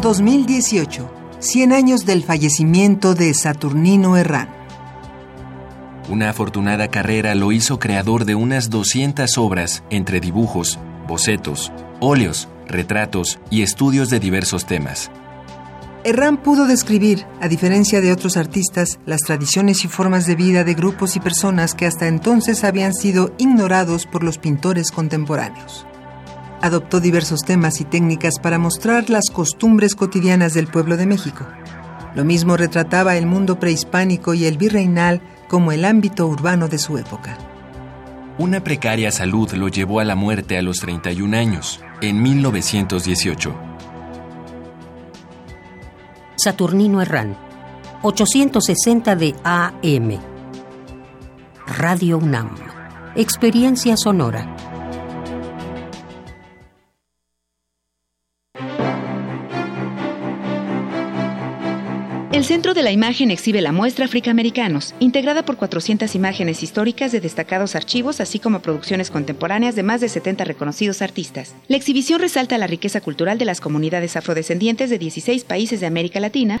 2018, 100 años del fallecimiento de Saturnino Herrán. Una afortunada carrera lo hizo creador de unas 200 obras entre dibujos, bocetos, óleos, retratos y estudios de diversos temas. Herrán pudo describir, a diferencia de otros artistas, las tradiciones y formas de vida de grupos y personas que hasta entonces habían sido ignorados por los pintores contemporáneos. Adoptó diversos temas y técnicas para mostrar las costumbres cotidianas del pueblo de México. Lo mismo retrataba el mundo prehispánico y el virreinal como el ámbito urbano de su época. Una precaria salud lo llevó a la muerte a los 31 años, en 1918. Saturnino Herrán, 860 de AM. Radio UNAM. Experiencia sonora. El Centro de la Imagen exhibe la muestra Africaamericanos, integrada por 400 imágenes históricas de destacados archivos, así como producciones contemporáneas de más de 70 reconocidos artistas. La exhibición resalta la riqueza cultural de las comunidades afrodescendientes de 16 países de América Latina,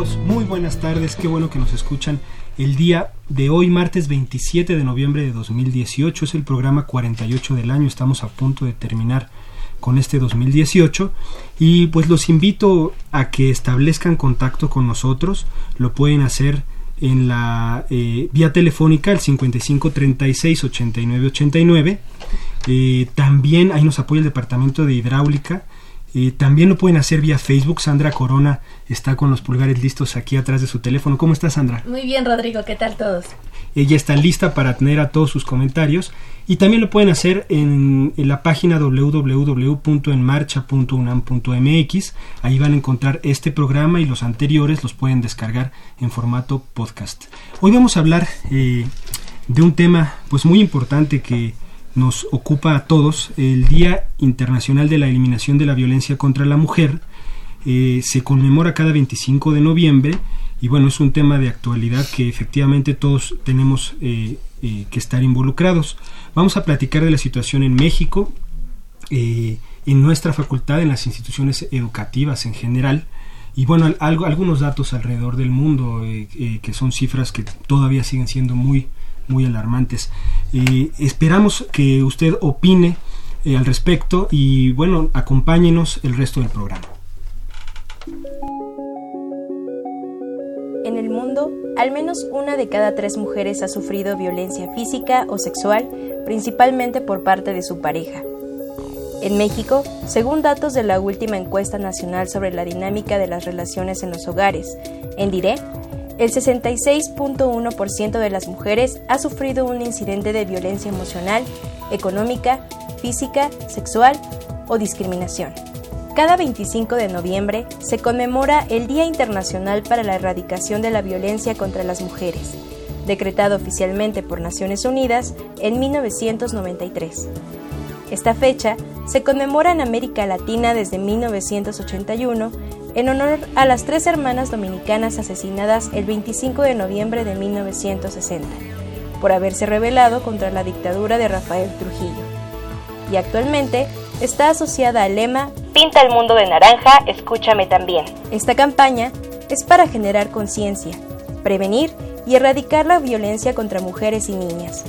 Muy buenas tardes, qué bueno que nos escuchan. El día de hoy, martes 27 de noviembre de 2018, es el programa 48 del año, estamos a punto de terminar con este 2018 y pues los invito a que establezcan contacto con nosotros, lo pueden hacer en la eh, vía telefónica el 55 36 89 89 también ahí nos apoya el departamento de hidráulica también lo pueden hacer vía Facebook. Sandra Corona está con los pulgares listos aquí atrás de su teléfono. ¿Cómo está Sandra? Muy bien, Rodrigo. ¿Qué tal todos? Ella está lista para tener a todos sus comentarios. Y también lo pueden hacer en, en la página www.enmarcha.unam.mx. Ahí van a encontrar este programa y los anteriores los pueden descargar en formato podcast. Hoy vamos a hablar eh, de un tema pues muy importante que nos ocupa a todos, el Día Internacional de la Eliminación de la Violencia contra la Mujer. Eh, se conmemora cada 25 de noviembre y bueno, es un tema de actualidad que efectivamente todos tenemos eh, eh, que estar involucrados. Vamos a platicar de la situación en México, en nuestra facultad, en las instituciones educativas en general y bueno, algo, algunos datos alrededor del mundo que son cifras que todavía siguen siendo muy muy alarmantes. Eh, esperamos que usted opine eh, al respecto y bueno, acompáñenos el resto del programa. En el mundo, al menos una de cada tres mujeres ha sufrido violencia física o sexual, principalmente por parte de su pareja. En México, según datos de la última encuesta nacional sobre la dinámica de las relaciones en los hogares, en el 66.1% de las mujeres ha sufrido un incidente de violencia emocional, económica, física, sexual o discriminación. Cada 25 de noviembre se conmemora el Día Internacional para la Erradicación de la Violencia contra las Mujeres, decretado oficialmente por Naciones Unidas en 1993. Esta fecha se conmemora en América Latina desde 1981 en honor a las tres hermanas dominicanas asesinadas el 25 de noviembre de 1960, por haberse rebelado contra la dictadura de Rafael Trujillo. Y actualmente está asociada al lema Pinta el mundo de naranja, escúchame también. Esta campaña es para generar conciencia, prevenir y erradicar la violencia contra mujeres y niñas.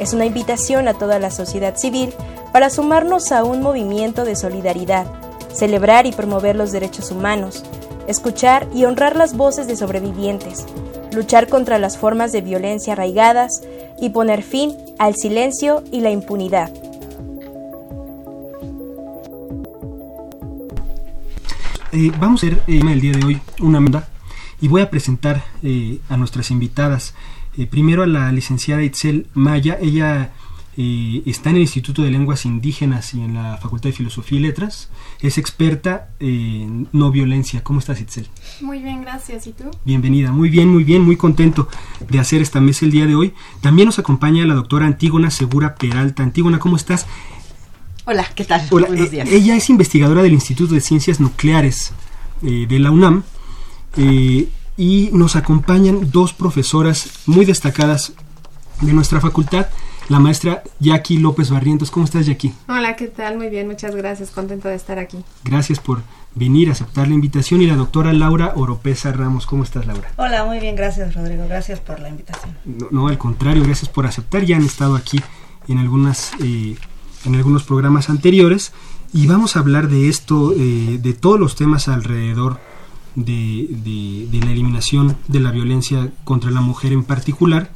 Es una invitación a toda la sociedad civil para sumarnos a un movimiento de solidaridad, celebrar y promover los derechos humanos, escuchar y honrar las voces de sobrevivientes, luchar contra las formas de violencia arraigadas y poner fin al silencio y la impunidad. Eh, vamos a hacer eh, el día de hoy una manda y voy a presentar eh, a nuestras invitadas. primero a la licenciada Itzel Maya, ella está en el Instituto de Lenguas Indígenas y en la Facultad de Filosofía y Letras. Es experta en no violencia. ¿Cómo estás, Itzel? Muy bien, gracias. ¿Y tú? Bienvenida. Muy bien, muy bien. Muy contento de hacer esta mesa el día de hoy. También nos acompaña la doctora Antígona Segura Peralta. Antígona, ¿cómo estás? Hola, ¿qué tal? Buenos eh, días. ella es investigadora del Instituto de Ciencias Nucleares eh, de la UNAM eh, y nos acompañan dos profesoras muy destacadas de nuestra facultad, la maestra Jackie López Barrientos. ¿Cómo estás, Jackie? Hola, ¿qué tal? Muy bien, muchas gracias. Contento de estar aquí. Gracias por venir a aceptar la invitación. Y la doctora Laura Oropesa Ramos. ¿Cómo estás, Laura? Hola, muy bien, gracias, Rodrigo. Gracias por la invitación. No, no al contrario, gracias por aceptar. Ya han estado aquí en algunas en algunos programas anteriores y vamos a hablar de esto, eh, de todos los temas alrededor de, de, la eliminación de la violencia contra la mujer en particular.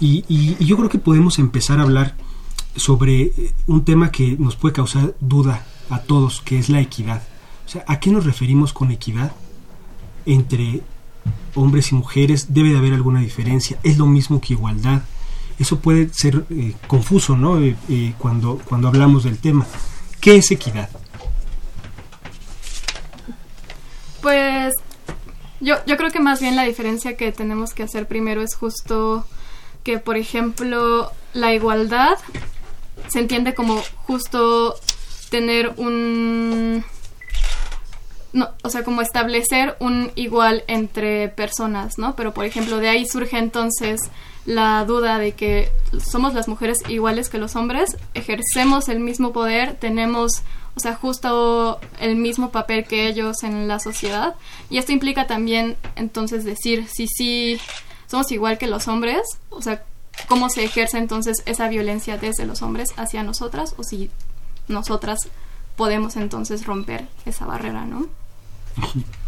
Y, y, yo creo que podemos empezar a hablar sobre eh, un tema que nos puede causar duda a todos, que es la equidad. O sea, ¿a qué nos referimos con equidad? Entre hombres y mujeres debe de haber alguna diferencia. ¿Es lo mismo que igualdad? eso puede ser eh, confuso ¿no? Eh, eh, cuando, cuando hablamos del tema. ¿Qué es equidad? Pues yo, yo creo que más bien la diferencia que tenemos que hacer primero es justo que, por ejemplo, la igualdad se entiende como justo tener un... No, o sea, como establecer un igual entre personas, ¿no? Pero, por ejemplo, de ahí surge entonces la duda de que somos las mujeres iguales que los hombres, ejercemos el mismo poder, tenemos, o sea, justo el mismo papel que ellos en la sociedad. Y esto implica también, entonces, decir si sí somos igual que los hombres, o sea, cómo se ejerce entonces esa violencia desde los hombres hacia nosotras, o si nosotras podemos entonces romper esa barrera, ¿no?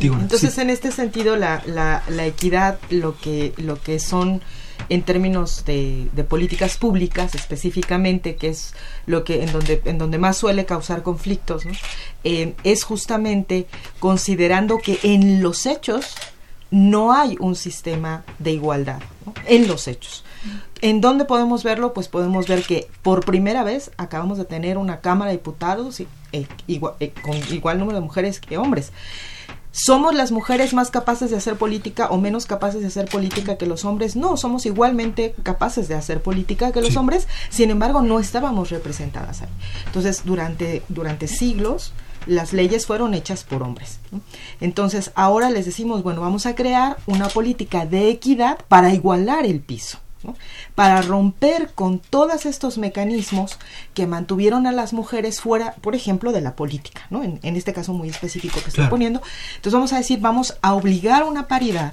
Entonces, en este sentido, la, la, equidad, lo que, lo que son en términos de, políticas públicas específicamente, que es lo que en donde, en donde más suele causar conflictos, eh, es justamente considerando que en los hechos no hay un sistema de igualdad, en los hechos. ¿En dónde podemos verlo? Pues podemos ver que por primera vez acabamos de tener una Cámara de Diputados eh, eh, con igual número de mujeres que hombres. ¿Somos las mujeres más capaces de hacer política o menos capaces de hacer política que los hombres? No, somos igualmente capaces de hacer política que los hombres, sin embargo no estábamos representadas ahí. Entonces, durante, durante siglos, las leyes fueron hechas por hombres. Entonces, ahora les decimos, bueno, vamos a crear una política de equidad para igualar el piso para romper con todos estos mecanismos que mantuvieron a las mujeres fuera, por ejemplo, de la política, ¿no? en, este caso muy específico que estoy poniendo. Entonces vamos a decir, vamos a obligar una paridad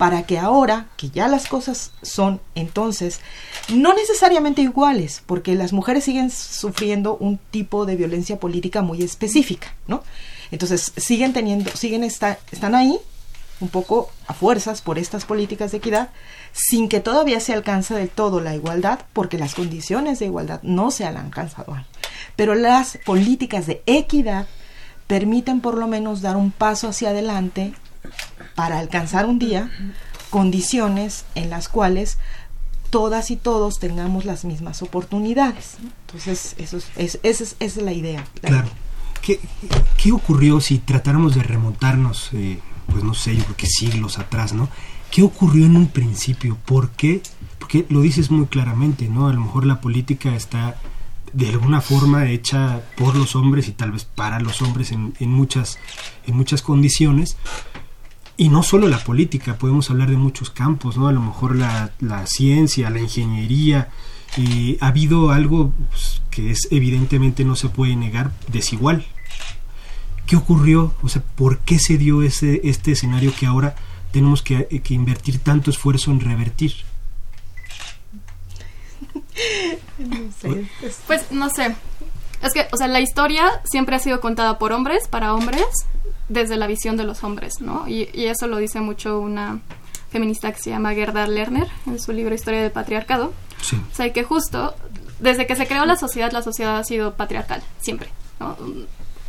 para que ahora que ya las cosas son entonces no necesariamente iguales, porque las mujeres siguen sufriendo un tipo de violencia política muy específica, ¿no? Entonces siguen teniendo, siguen está, están ahí un poco a fuerzas por estas políticas de equidad, sin que todavía se alcance del todo la igualdad, porque las condiciones de igualdad no se han alcanzado. Pero las políticas de equidad permiten por lo menos dar un paso hacia adelante para alcanzar un día condiciones en las cuales todas y todos tengamos las mismas oportunidades. Entonces, eso es, esa, es, la idea. claro. ¿Qué, ¿Qué, ocurrió si tratáramos de remontarnos, eh, pues no sé, yo creo que siglos atrás, ¿no? ¿Qué ocurrió en un principio? ¿Por qué? Porque lo dices muy claramente, ¿no? A lo mejor la política está de alguna forma hecha por los hombres y tal vez para los hombres en, muchas, en muchas condiciones. Y no solo la política, podemos hablar de muchos campos, ¿no? A lo mejor la, ciencia, la ingeniería. y ha habido algo pues, que es evidentemente no se puede negar, desigual. ¿Qué ocurrió? O sea, ¿por qué se dio ese, este escenario que ahora tenemos que, que invertir tanto esfuerzo en revertir? Pues no sé. Es que, o sea, la historia siempre ha sido contada por hombres, para hombres, desde la visión de los hombres, ¿no? Y, eso lo dice mucho una feminista que se llama Gerda Lerner en su libro Historia del Patriarcado. Sí. O sea, que justo desde que se creó la sociedad, la sociedad ha sido patriarcal, siempre. ¿no?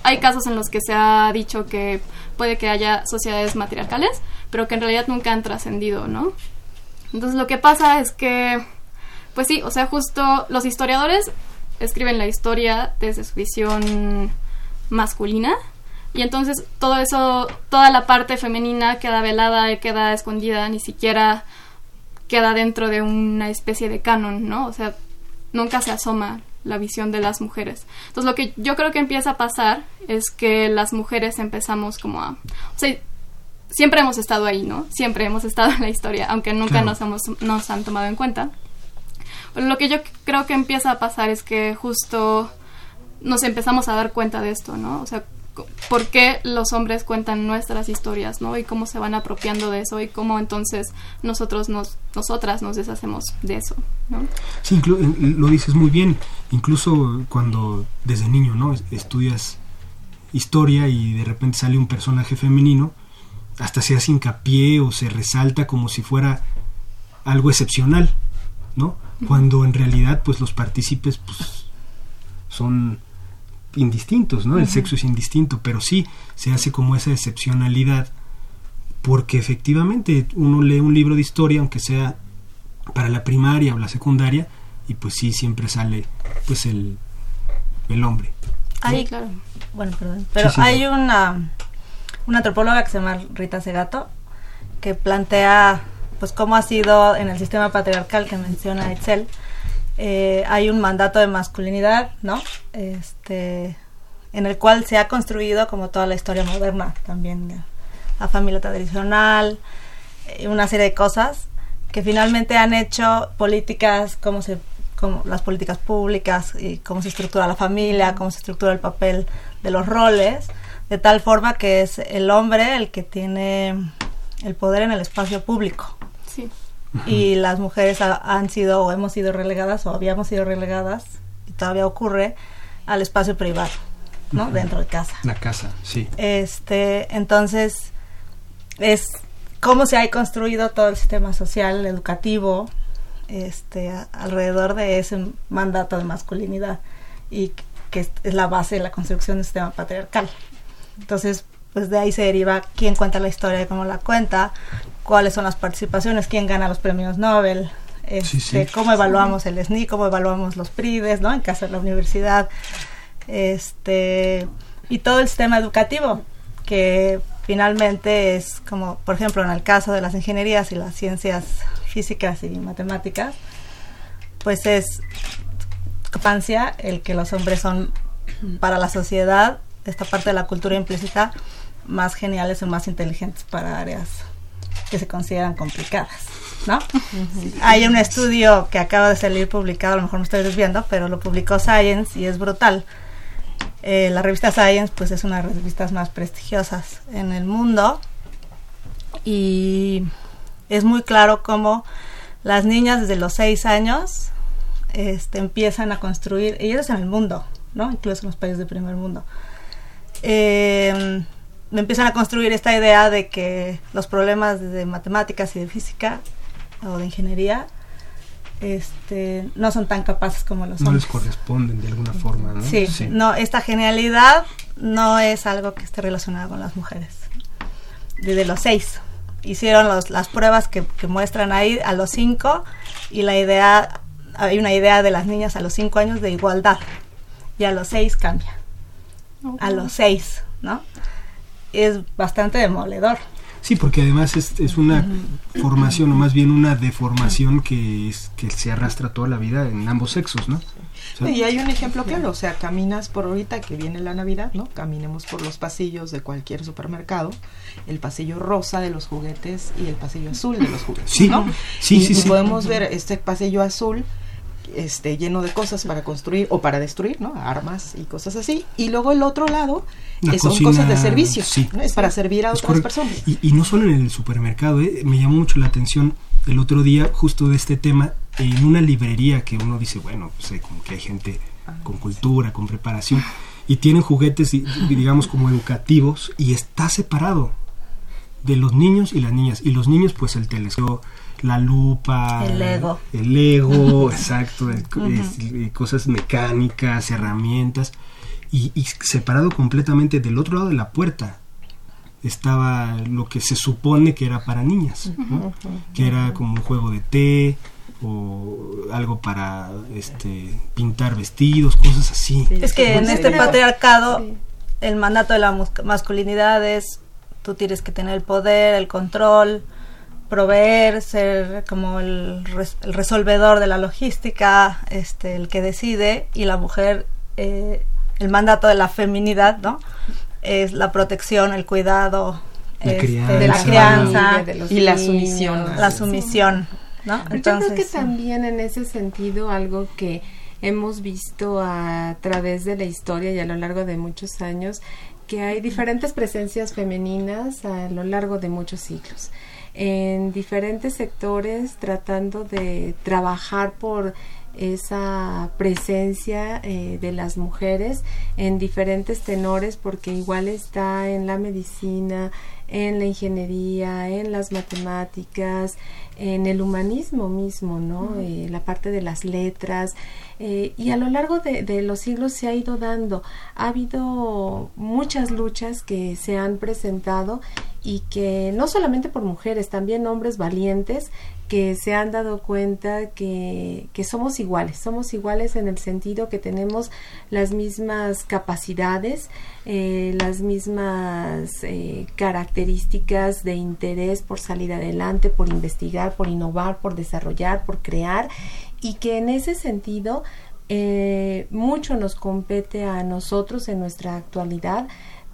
Hay casos en los que se ha dicho que puede que haya sociedades matriarcales, pero que en realidad nunca han trascendido, ¿no? Entonces lo que pasa es que pues sí, o sea, justo los historiadores escriben la historia desde su visión masculina y entonces todo eso, toda la parte femenina queda velada y queda escondida, ni siquiera queda dentro de una especie de canon, ¿no? O sea, nunca se asoma la visión de las mujeres. Entonces lo que yo creo que empieza a pasar es que las mujeres empezamos como a... O sea, siempre hemos estado ahí, ¿no? Siempre hemos estado en la historia, aunque nunca nos, hemos, nos han tomado en cuenta. Lo que yo creo que empieza a pasar es que justo nos empezamos a dar cuenta de esto, ¿no? O sea, por qué los hombres cuentan nuestras historias, ¿no? Y cómo se van apropiando de eso y cómo entonces nosotros nos, nosotras nos deshacemos de eso, ¿no? Sí, lo dices muy bien. Incluso cuando desde niño, ¿no? Estudias historia y de repente sale un personaje femenino, hasta se hace hincapié o se resalta como si fuera algo excepcional, ¿no? cuando en realidad pues los partícipes pues son indistintos, ¿no? El sexo es indistinto, pero sí se hace como esa excepcionalidad porque efectivamente uno lee un libro de historia aunque sea para la primaria o la secundaria y pues sí siempre sale pues el, el hombre. Hay, claro. Bueno, perdón. Pero hay una, una antropóloga que se llama Rita Segato que plantea pues cómo ha sido en el sistema patriarcal que menciona Excel, eh, hay un mandato de masculinidad, ¿no? Este, en el cual se ha construido como toda la historia moderna también, la familia tradicional, eh, una serie de cosas que finalmente han hecho políticas como se como las políticas públicas y cómo se estructura la familia, cómo se estructura el papel de los roles, de tal forma que es el hombre el que tiene el poder en el espacio público. Y las mujeres han sido o hemos sido relegadas o habíamos sido relegadas, y todavía ocurre, al espacio privado, ¿no? Dentro de casa. La casa, sí. Este, entonces, es cómo se ha construido todo el sistema social, educativo, este, alrededor de ese mandato de masculinidad y que es la base de la construcción del sistema patriarcal. Entonces, pues de ahí se deriva quién cuenta la historia y cómo la cuenta, cuáles son las participaciones, quién gana los premios Nobel, este, cómo evaluamos el SNI, cómo evaluamos los PRIDES, ¿no? En caso de la universidad, este, y todo el sistema educativo, que finalmente es como, por ejemplo, en el caso de las ingenierías y las ciencias físicas y matemáticas, pues es capancia el que los hombres son para la sociedad, esta parte de la cultura implícita, más geniales o más inteligentes para áreas que se consideran complicadas, ¿no? Hay un estudio que acaba de salir publicado, a lo mejor me estoy desviando, pero lo publicó Science y es brutal. Eh, la revista Science, pues es una de las revistas más prestigiosas en el mundo y es muy claro cómo las niñas desde los seis años este, empiezan a construir, y ellos en el mundo, ¿no? Incluso en los países del primer mundo. Eh, empiezan a construir esta idea de que los problemas de matemáticas y de física o de ingeniería este, no son tan capaces como los no les corresponden de alguna forma, ¿no? Sí, no, esta genialidad no es algo que esté relacionado con las mujeres. Desde los seis hicieron las pruebas que, muestran ahí a los cinco y la idea, hay una idea de las niñas a los cinco años de igualdad y a los seis cambia. A los seis, ¿no? Es bastante demoledor. Sí, porque además es, es una formación, o más bien una deformación que, es, que se arrastra toda la vida en ambos sexos, ¿no? y hay un ejemplo claro, o sea, caminas por ahorita que viene la Navidad, ¿no? Caminemos por los pasillos de cualquier supermercado, el pasillo rosa de los juguetes y el pasillo azul de los juguetes, sí, ¿no? Sí, sí, sí. podemos ver este pasillo azul este, lleno de cosas para construir o para destruir, ¿no? Armas y cosas así. Y luego el otro lado son cosas de servicio, es para servir a otras personas. Y, no solo en el supermercado, ¿eh? me llamó mucho la atención el otro día justo de este tema en una librería que uno dice, bueno, pues como que hay gente ah, con cultura, con preparación y tienen juguetes digamos como educativos y está separado de los niños y las niñas y los niños pues el telescopio la lupa, el ego, el ego, exacto, cosas mecánicas, herramientas, y, separado completamente del otro lado de la puerta estaba lo que se supone que era para niñas, que era como un juego de té o algo para este pintar vestidos, cosas así. es que en este patriarcado el mandato de la masculinidad es tú tienes que tener el poder, el control, proveer, ser como el, resolvedor de la logística, este, el que decide, y la mujer, eh, el mandato de la feminidad, ¿no? Es la protección, el cuidado este, de la crianza y la sumisión. La sumisión, ¿no? Entonces, Yo creo que también en ese sentido algo que hemos visto a través de la historia y a lo largo de muchos años, que hay diferentes presencias femeninas a lo largo de muchos siglos en diferentes sectores tratando de trabajar por esa presencia eh, de las mujeres en diferentes tenores porque igual está en la medicina, en la ingeniería, en las matemáticas, en el humanismo mismo, ¿no? Eh, la parte de las letras. Eh, y a lo largo de, los siglos se ha ido dando. Ha habido muchas luchas que se han presentado y que no solamente por mujeres, también hombres valientes que se han dado cuenta que, que, somos iguales, somos iguales en el sentido que tenemos las mismas capacidades, eh, las mismas eh, características de interés por salir adelante, por investigar, por innovar, por desarrollar, por crear, y que en ese sentido eh, mucho nos compete a nosotros en nuestra actualidad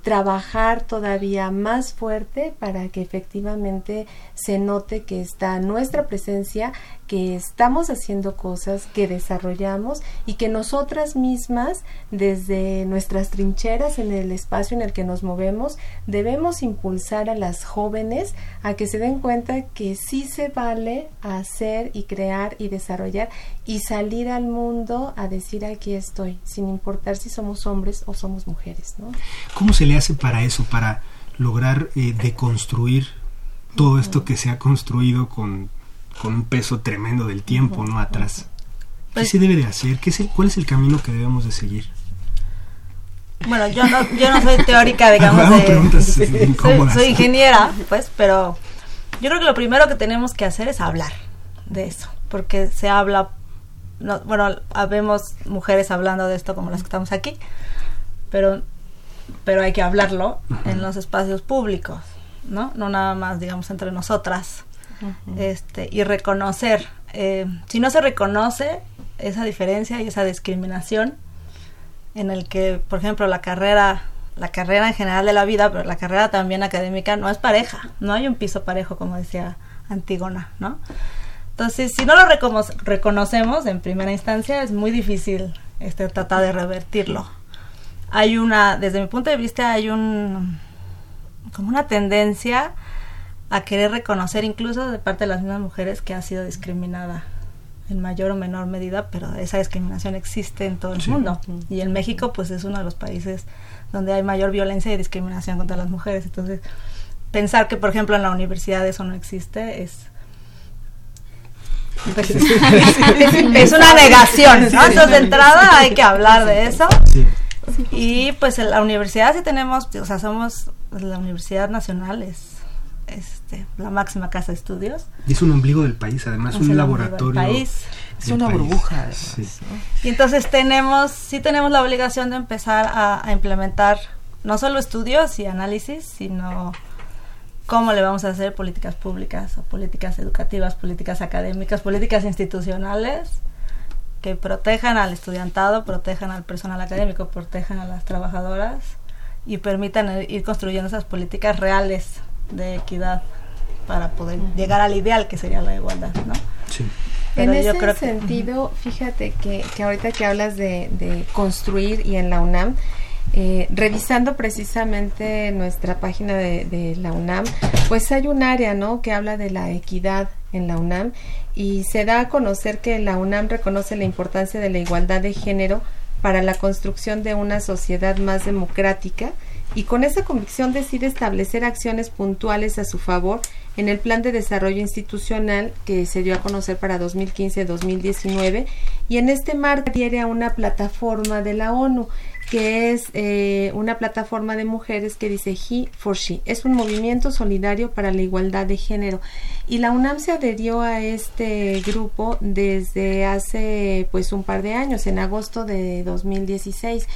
trabajar todavía más fuerte para que efectivamente se note que está nuestra presencia, que estamos haciendo cosas, que desarrollamos y que nosotras mismas, desde nuestras trincheras en el espacio en el que nos movemos, debemos impulsar a las jóvenes a que se den cuenta que sí se vale hacer y crear y desarrollar y salir al mundo a decir aquí estoy, sin importar si somos hombres o somos mujeres. ¿no? ¿Cómo se le hace para eso, para lograr eh, deconstruir todo esto que se ha construido con, un peso tremendo del tiempo no atrás? ¿Qué pues se debe de hacer? ¿Qué es ¿Cuál es el camino que debemos de seguir? Bueno, yo no, yo no soy teórica, digamos, de, soy, soy ingeniera, pues, pero yo creo que lo primero que tenemos que hacer es hablar de eso, porque se habla no, bueno, habemos mujeres hablando de esto como las que estamos aquí, pero, pero hay que hablarlo en los espacios públicos, ¿no? No nada más, digamos, entre nosotras. Este, y reconocer, eh, si no se reconoce esa diferencia y esa discriminación, en el que, por ejemplo, la carrera, la carrera en general de la vida, pero la carrera también académica no es pareja, no hay un piso parejo, como decía Antígona, ¿no? Entonces, si no lo reconocemos en primera instancia, es muy difícil este, tratar de revertirlo. Hay una, desde mi punto de vista, hay un, como una tendencia a querer reconocer incluso de parte de las mismas mujeres que ha sido discriminada en mayor o menor medida, pero esa discriminación existe en todo el mundo. Y en México, pues es uno de los países donde hay mayor violencia y discriminación contra las mujeres. Entonces, pensar que, por ejemplo, en la universidad eso no existe es pues, es una negación, Entonces, de entrada hay que hablar de eso. Y pues en la universidad sí tenemos, o sea, somos la Universidad Nacional, es este, la máxima casa de estudios. Y es un ombligo del país, además, es un laboratorio. País. Es una burbuja. Y entonces tenemos, sí tenemos la obligación de empezar a implementar no solo estudios y análisis, sino cómo le vamos a hacer políticas públicas o políticas educativas, políticas académicas, políticas institucionales que protejan al estudiantado, protejan al personal académico, protejan a las trabajadoras y permitan ir construyendo esas políticas reales de equidad para poder llegar al ideal que sería la igualdad, ¿no? Sí. en ese sentido, fíjate que, que, ahorita que hablas de, de, construir y en la UNAM, eh, revisando precisamente nuestra página de, de, la UNAM, pues hay un área, ¿no? Que habla de la equidad en la UNAM y se da a conocer que la UNAM reconoce la importancia de la igualdad de género para la construcción de una sociedad más democrática y con esa convicción decide establecer acciones puntuales a su favor en el Plan de Desarrollo Institucional que se dio a conocer para 2015-2019 y en este marco adhiere a una plataforma de la ONU que es eh, una plataforma de mujeres que dice He for She. Es un movimiento solidario para la igualdad de género. Y la UNAM se adherió a este grupo desde hace pues un par de años, en agosto de 2016.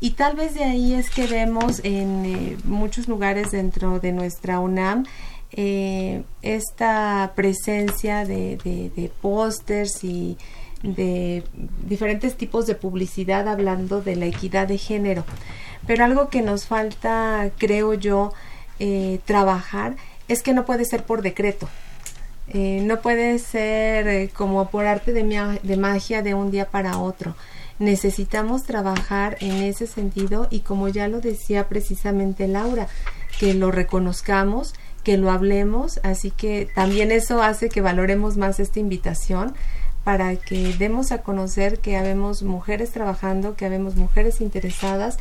Y tal vez de ahí es que vemos en eh, muchos lugares dentro de nuestra UNAM eh, esta presencia de, de, de pósters y de diferentes tipos de publicidad hablando de la equidad de género. Pero algo que nos falta, creo yo, eh, trabajar es que no puede ser por decreto. Eh, no puede ser eh, como por arte de, de magia de un día para otro. Necesitamos trabajar en ese sentido y como ya lo decía precisamente Laura, que lo reconozcamos, que lo hablemos, así que también eso hace que valoremos más esta invitación para que demos a conocer que habemos mujeres trabajando, que habemos mujeres interesadas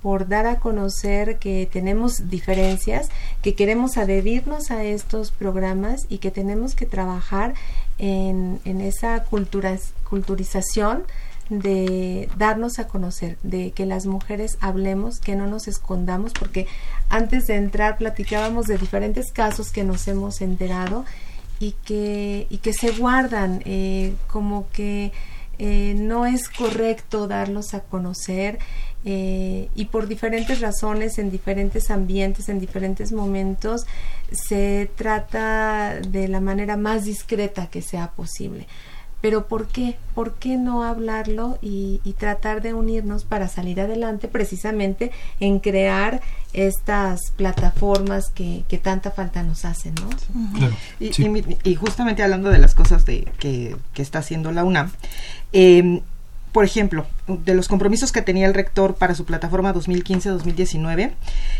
por dar a conocer que tenemos diferencias, que queremos adherirnos a estos programas y que tenemos que trabajar en, en esa cultura, culturización de darnos a conocer, de que las mujeres hablemos, que no nos escondamos, porque antes de entrar platicábamos de diferentes casos que nos hemos enterado y que, y que se guardan, eh, como que eh, no es correcto darlos a conocer eh, y por diferentes razones, en diferentes ambientes, en diferentes momentos, se trata de la manera más discreta que sea posible. Pero ¿por qué? ¿Por qué no hablarlo y, tratar de unirnos para salir adelante precisamente en crear estas plataformas que, tanta falta nos hacen, ¿no? y, justamente hablando de las cosas de, que, que está haciendo la UNAM, eh, por ejemplo, de los compromisos que tenía el rector para su plataforma 2015-2019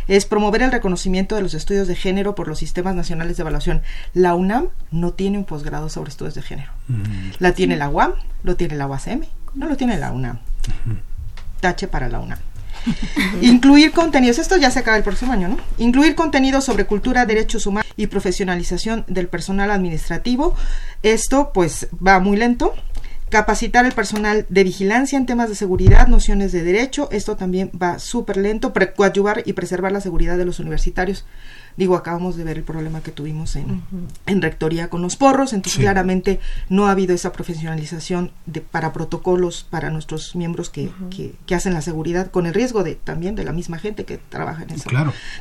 es promover el reconocimiento de los estudios de género por los sistemas nacionales de evaluación. La UNAM no tiene un posgrado sobre estudios de género. Mm. La tiene la UAM, lo tiene la UACM, no lo tiene la UNAM. Tache para la UNAM. Incluir contenidos, esto ya se acaba el próximo año, ¿no? Incluir contenidos sobre cultura, derechos humanos y profesionalización del personal administrativo. Esto pues va muy lento capacitar el personal de vigilancia en temas de seguridad, nociones de derecho, esto también va súper lento, coadyuvar y preservar la seguridad de los universitarios. Digo, acabamos de ver el problema que tuvimos en, en rectoría con los porros, entonces claramente no ha habido esa profesionalización de, para protocolos para nuestros miembros que, que, hacen la seguridad, con el riesgo de también de la misma gente que trabaja en eso,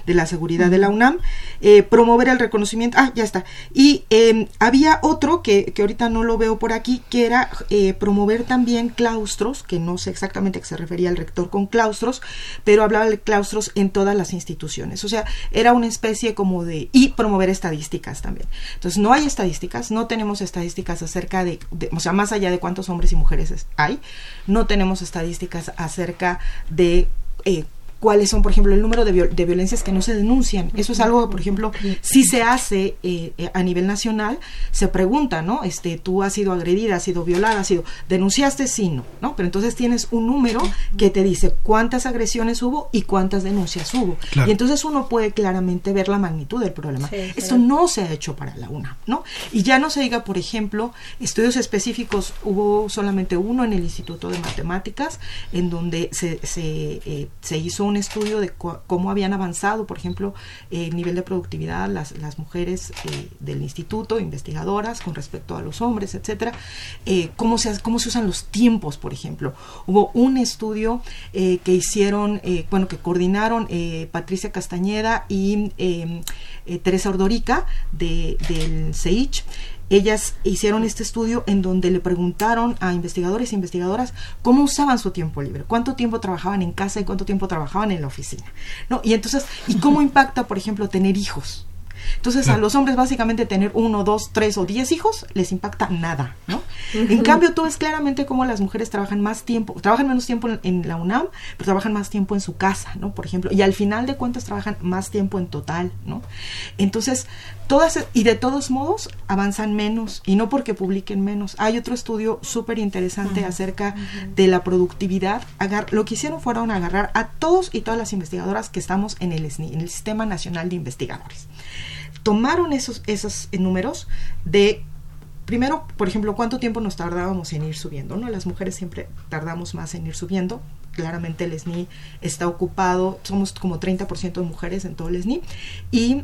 de la seguridad de la UNAM, eh, promover el reconocimiento, ah, ya está. Y em, había otro que, que ahorita no lo veo por aquí, que era eh, promover también claustros, que no sé exactamente a qué se refería el rector con claustros, pero hablaba de claustros en todas las instituciones, o sea, era una especie como de... y promover estadísticas también. Entonces, no hay estadísticas, no tenemos estadísticas acerca de, o sea, más allá de cuántos hombres y mujeres hay, no tenemos estadísticas acerca de eh, cuáles son, por ejemplo, el número de, de, violencias que no se denuncian. Eso es algo, por ejemplo, si se hace eh, eh, a nivel nacional, se pregunta, ¿no? Este, tú has sido agredida, has sido violada, has sido, denunciaste, sí, no, ¿no? Pero entonces tienes un número que te dice cuántas agresiones hubo y cuántas denuncias hubo. Y entonces uno puede claramente ver la magnitud del problema. Esto no se ha hecho para la UNA, ¿no? Y ya no se diga, por ejemplo, estudios específicos, hubo solamente uno en el Instituto de Matemáticas, en donde se, se, eh, se hizo un estudio de cómo habían avanzado, por ejemplo, el nivel de productividad las, las mujeres eh, del instituto, investigadoras, con respecto a los hombres, etcétera, eh, cómo, se, cómo se usan los tiempos, por ejemplo. Hubo un estudio eh, que hicieron, bueno, que coordinaron Patricia Castañeda y Teresa Ordorica de, del CEICH, ellas hicieron este estudio en donde le preguntaron a investigadores e investigadoras cómo usaban su tiempo libre, cuánto tiempo trabajaban en casa y cuánto tiempo trabajaban en la oficina, ¿no? Y entonces, ¿y cómo impacta, por ejemplo, tener hijos? Entonces a los hombres básicamente tener uno, dos, tres o diez hijos les impacta nada, ¿no? En cambio tú ves claramente cómo las mujeres trabajan más tiempo, trabajan menos tiempo en, la UNAM, pero trabajan más tiempo en su casa, ¿no? Por ejemplo, y al final de cuentas trabajan más tiempo en total, ¿no? Entonces, todas, y de todos modos avanzan menos, y no porque publiquen menos. Hay otro estudio súper interesante acerca de la productividad. lo que hicieron fueron agarrar a todos y todas las investigadoras que estamos en el SNI, en el Sistema Nacional de Investigadores tomaron esos, esos números de primero, por ejemplo, cuánto tiempo nos tardábamos en ir subiendo, ¿no? Las mujeres siempre tardamos más en ir subiendo. Claramente el SNI está ocupado, somos como 30% de mujeres en todo el SNI y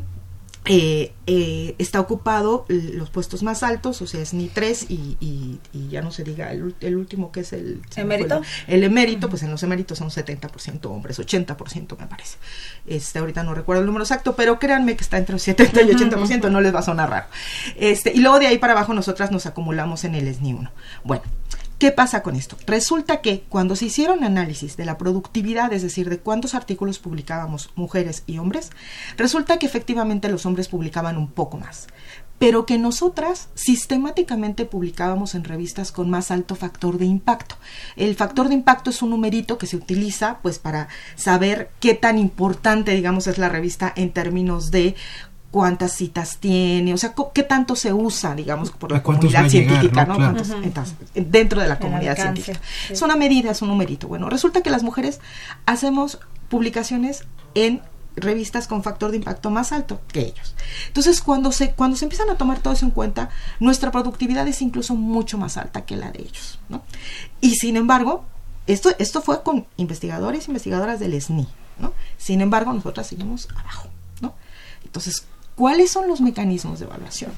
eh, eh, está ocupado los puestos más altos, o sea, es ni tres y, y, ya no se diga el, último que es el emérito. El, emérito, pues en los eméritos son 70% hombres, 80% me parece. Este, ahorita no recuerdo el número exacto, pero créanme que está entre el 70 y 80%, no les va a sonar raro. Este, y luego de ahí para abajo nosotras nos acumulamos en el SNI 1. Bueno, ¿Qué pasa con esto? Resulta que cuando se hicieron análisis de la productividad, es decir, de cuántos artículos publicábamos mujeres y hombres, resulta que efectivamente los hombres publicaban un poco más, pero que nosotras sistemáticamente publicábamos en revistas con más alto factor de impacto. El factor de impacto es un numerito que se utiliza pues para saber qué tan importante digamos es la revista en términos de cuántas citas tiene, o sea, qué tanto se usa, digamos, por la comunidad científica, ¿no? dentro de la comunidad científica. Es una medida, es un numerito. Bueno, resulta que las mujeres hacemos publicaciones en revistas con factor de impacto más alto que ellos. Entonces, cuando se, cuando se empiezan a tomar todo eso en cuenta, nuestra productividad es incluso mucho más alta que la de ellos. ¿no? Y sin embargo, esto, esto fue con investigadores e investigadoras del SNI. ¿no? Sin embargo, nosotras seguimos abajo. ¿no? Entonces, ¿Cuáles son los mecanismos de evaluación?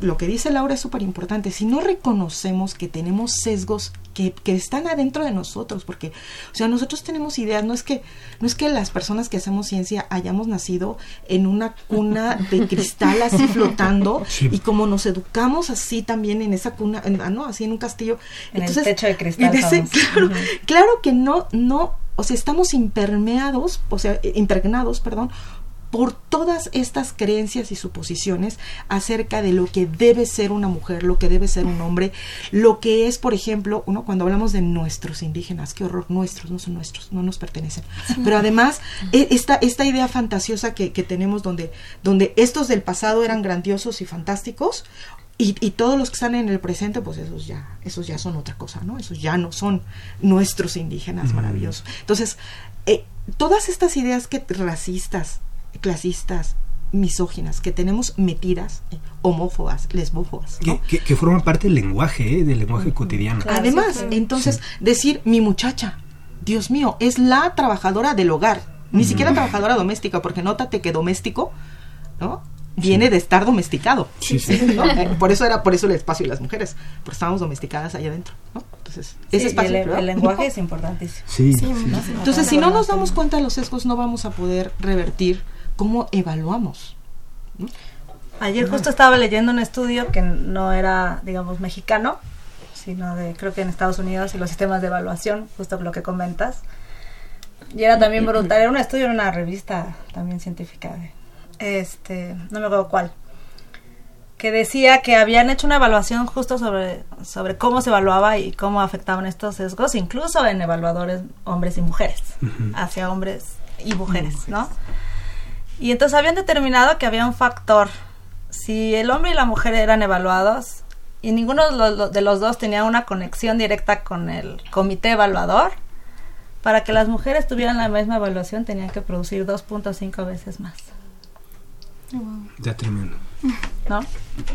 Lo que dice Laura es súper importante. Si no reconocemos que tenemos sesgos que, están adentro de nosotros, porque, o sea, nosotros tenemos ideas, no es que, no es que las personas que hacemos ciencia hayamos nacido en una cuna de cristal así flotando, y como nos educamos así también en esa cuna, ah, ¿no? Así en un castillo. En el techo de cristal. claro, claro que no, no, o sea, estamos impermeados, o sea, impregnados, perdón, por todas estas creencias y suposiciones acerca de lo que debe ser una mujer, lo que debe ser un hombre, lo que es, por ejemplo, uno cuando hablamos de nuestros indígenas, qué horror, nuestros, no son nuestros, no nos pertenecen. Pero además, e, esta, esta idea fantasiosa que, que tenemos donde, donde estos del pasado eran grandiosos y fantásticos, y, y, todos los que están en el presente, pues esos ya, esos ya son otra cosa, ¿no? Esos ya no son nuestros indígenas maravillosos. Entonces, eh, todas estas ideas que racistas, clasistas, misóginas que tenemos metidas, eh, homófobas, lesbófobas. Que, forman parte del lenguaje, eh, del lenguaje cotidiano. Además, entonces, decir mi muchacha, Dios mío, es la trabajadora del hogar, ni siquiera trabajadora doméstica, porque nótate que doméstico, ¿no? Viene de estar domesticado. Eh, por eso era por eso el espacio y las mujeres, porque estábamos domesticadas allá adentro, Entonces, ese espacio. El, lenguaje es importantísimo. Entonces, si no nos damos cuenta de los sesgos, no vamos a poder revertir cómo evaluamos. Ayer justo estaba leyendo un estudio que no era, digamos, mexicano, sino de, creo que en Estados Unidos y los sistemas de evaluación, justo lo que comentas. Y era también voluntario, era un estudio en una revista también científica, este, no me acuerdo cuál, que decía que habían hecho una evaluación justo sobre, sobre cómo se evaluaba y cómo afectaban estos sesgos, incluso en evaluadores hombres y mujeres, hacia hombres y mujeres, ¿no? Y entonces habían determinado que había un factor. Si el hombre y la mujer eran evaluados y ninguno de los dos tenía una conexión directa con el comité evaluador, para que las mujeres tuvieran la misma evaluación tenían que producir 2.5 veces más. Ya tremendo. ¿No?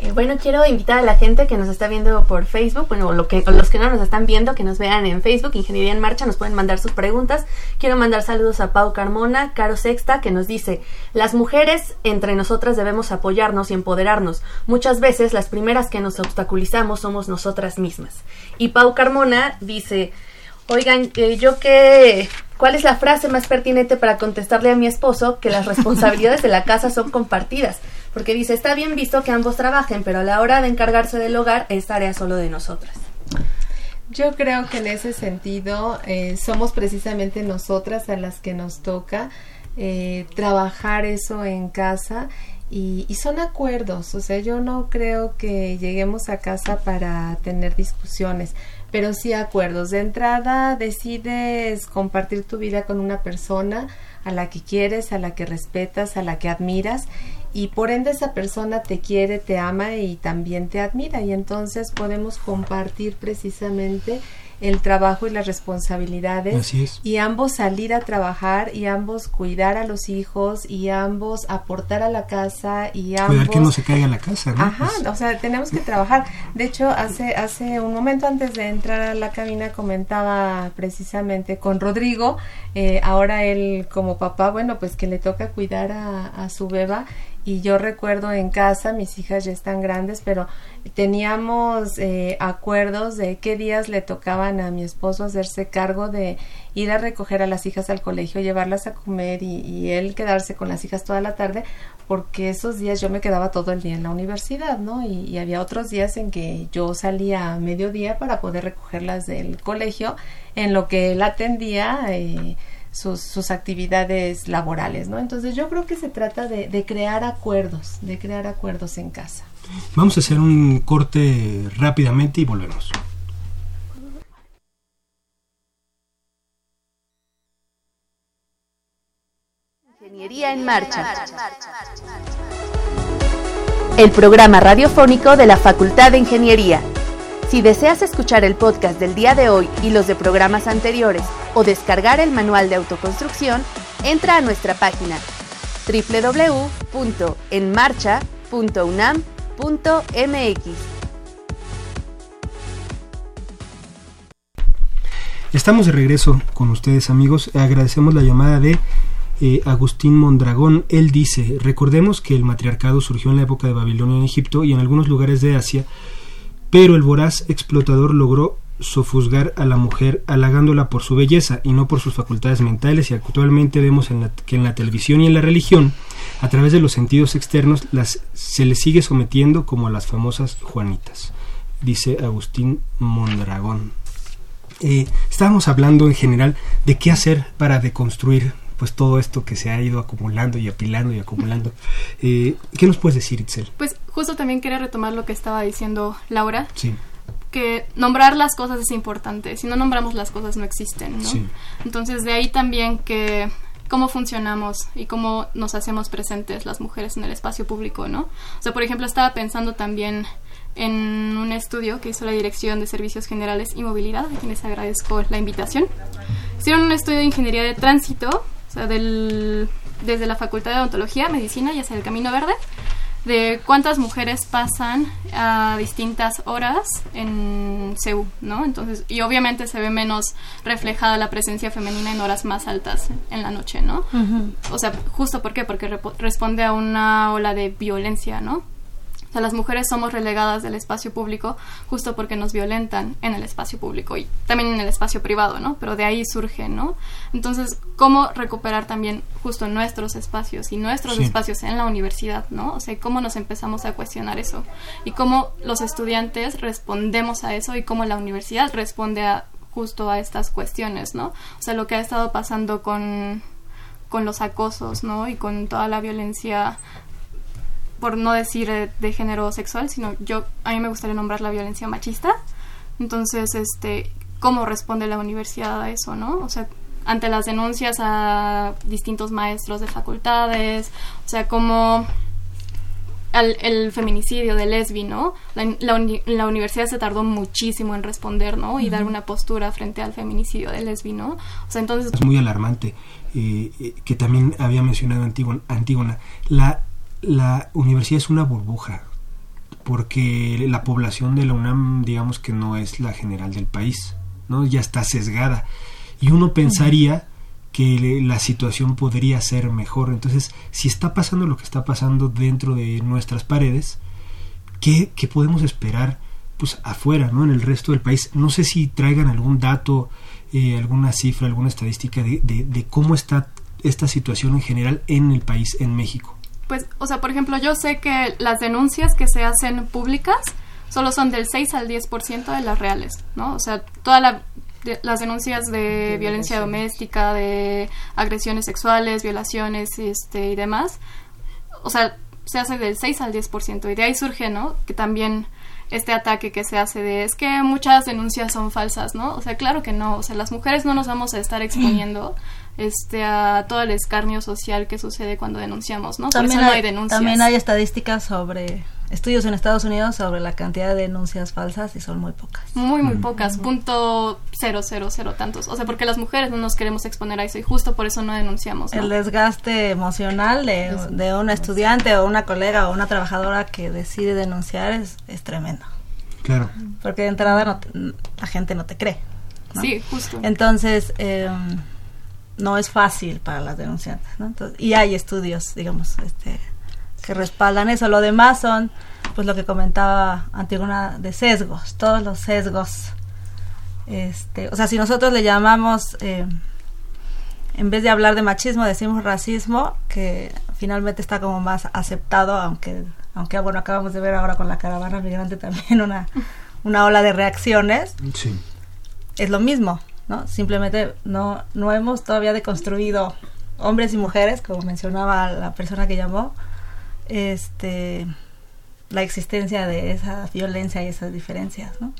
Eh, bueno, quiero invitar a la gente que nos está viendo por Facebook, bueno, lo que, los que no nos están viendo, que nos vean en Facebook, Ingeniería en Marcha, nos pueden mandar sus preguntas. Quiero mandar saludos a Pau Carmona, Caro Sexta, que nos dice, las mujeres entre nosotras debemos apoyarnos y empoderarnos. Muchas veces las primeras que nos obstaculizamos somos nosotras mismas. Y Pau Carmona dice, oigan, eh, yo que ¿Cuál es la frase más pertinente para contestarle a mi esposo que las responsabilidades de la casa son compartidas? Porque dice, está bien visto que ambos trabajen, pero a la hora de encargarse del hogar es tarea solo de nosotras. Yo creo que en ese sentido eh, somos precisamente nosotras a las que nos toca eh, trabajar eso en casa y, son acuerdos, o sea, yo no creo que lleguemos a casa para tener discusiones, pero sí acuerdos. De entrada decides compartir tu vida con una persona a la que quieres, a la que respetas, a la que admiras y por ende esa persona te quiere, te ama y también te admira. Y entonces podemos compartir precisamente el trabajo y las responsabilidades y ambos salir a trabajar y ambos cuidar a los hijos y ambos aportar a la casa y ambos cuidar que no se caiga la casa ¿no? ajá pues o sea tenemos que trabajar. De hecho hace hace un momento antes de entrar a la cabina comentaba precisamente con Rodrigo eh, ahora él como papá bueno pues que le toca cuidar a, a su beba y yo recuerdo en casa, mis hijas ya están grandes, pero teníamos eh, acuerdos de qué días le tocaban a mi esposo hacerse cargo de ir a recoger a las hijas al colegio, llevarlas a comer y, él quedarse con las hijas toda la tarde, porque esos días yo me quedaba todo el día en la universidad, ¿no? Y, había otros días en que yo salía a mediodía para poder recogerlas del colegio, en lo que él atendía. Eh, sus, sus, actividades laborales, ¿no? Entonces yo creo que se trata de, de, crear acuerdos, de crear acuerdos en casa. Vamos a hacer un corte rápidamente y volvemos. Ingeniería en Marcha. El programa radiofónico de la Facultad de Ingeniería si deseas escuchar el podcast del día de hoy y los de programas anteriores o descargar el manual de autoconstrucción, entra a nuestra página www.enmarcha.unam.mx. Estamos de regreso con ustedes amigos. Agradecemos la llamada de eh, Agustín Mondragón. Él dice, recordemos que el matriarcado surgió en la época de Babilonia en Egipto y en algunos lugares de Asia pero el voraz explotador logró sofusgar a la mujer halagándola por su belleza y no por sus facultades mentales. Y actualmente vemos que en la televisión y en la religión a través de los sentidos externos se le sigue sometiendo como a las famosas Juanitas dice Agustín Mondragón. Eh, estábamos hablando en general de qué hacer para deconstruir pues todo esto que se ha ido acumulando y apilando y acumulando. Eh, ¿Qué nos puedes decir, Itzel? Pues justo también quería retomar lo que estaba diciendo Laura. Sí. Que nombrar las cosas es importante. Si no nombramos las cosas no existen, ¿no? Sí. Entonces de ahí también que cómo funcionamos y cómo nos hacemos presentes las mujeres en el espacio público, ¿no? O sea, por ejemplo, estaba pensando también en un estudio que hizo la Dirección de Servicios Generales y Movilidad, a quienes agradezco la invitación. Hicieron un estudio de ingeniería de tránsito del, desde la Facultad de Odontología, Medicina y hacia el Camino Verde, de cuántas mujeres pasan a distintas horas en CEU, ¿no? Entonces, y obviamente se ve menos reflejada la presencia femenina en horas más altas en la noche, ¿no? O sea, justo ¿por qué? Porque responde a una ola de violencia, ¿no? Las mujeres somos relegadas del espacio público justo porque nos violentan en el espacio público y también en el espacio privado, ¿no? Pero de ahí surge, ¿no? Entonces, ¿cómo recuperar también justo nuestros espacios y nuestros espacios en la universidad, ¿no? O sea, ¿cómo nos empezamos a cuestionar eso? Y cómo los estudiantes respondemos a eso y cómo la universidad responde a justo a estas cuestiones, ¿no? O sea, lo que ha estado pasando con con los acosos, ¿no? Y con toda la violencia por no decir eh, de género sexual, sino yo a mí me gustaría nombrar la violencia machista. Entonces, este, ¿cómo responde la universidad a eso, no? O sea, ante las denuncias a distintos maestros de facultades, o sea, como el feminicidio de Lesbi, ¿no? La, la, universidad se tardó muchísimo en responder, ¿no? Y dar una postura frente al feminicidio de Lesbi, ¿no? O sea, entonces... Es muy alarmante, eh, eh, que también había mencionado Antígona. La la universidad es una burbuja, porque la población de la UNAM, digamos que no es la general del país, ¿no? Ya está sesgada. Y uno pensaría que la situación podría ser mejor. Entonces, si está pasando lo que está pasando dentro de nuestras paredes, ¿qué, podemos esperar pues afuera, ¿no? En el resto del país. No sé si traigan algún dato, eh, alguna cifra, alguna estadística de, de cómo está esta situación en general en el país, en México. Pues, o sea, por ejemplo, yo sé que las denuncias que se hacen públicas solo son del 6 al 10% de las reales, ¿no? O sea, todas las denuncias de, violencia doméstica, de agresiones sexuales, violaciones este, y demás, o sea, se hace del 6 al 10% y de ahí surge, ¿no? Que también este ataque que se hace de es que muchas denuncias son falsas, ¿no? O sea, claro que no, o sea, las mujeres no nos vamos a estar exponiendo este a todo el escarnio social que sucede cuando denunciamos, ¿no? También hay, denuncias. También hay estadísticas sobre estudios en Estados Unidos sobre la cantidad de denuncias falsas y son muy pocas. Muy, muy pocas, punto cero, cero, cero tantos. O sea, porque las mujeres no nos queremos exponer a eso y justo por eso no denunciamos. El desgaste emocional de, de un estudiante o una colega o una trabajadora que decide denunciar es, es tremendo. Claro. Porque de entrada no la gente no te cree. Sí, justo. Entonces, em, no es fácil para las denunciantes, ¿no? y hay estudios, digamos, este que respaldan eso. Lo demás son, pues lo que comentaba Antigona, de sesgos, todos los sesgos. Este, o sea, si nosotros le llamamos, eh, en vez de hablar de machismo, decimos racismo, que finalmente está como más aceptado, aunque, aunque bueno, acabamos de ver ahora con la caravana migrante también una, una ola de reacciones. Sí. Es lo mismo, ¿no? Simplemente no, no hemos todavía deconstruido hombres y mujeres, como mencionaba la persona que llamó, este la existencia de esa violencia y esas diferencias, ¿no?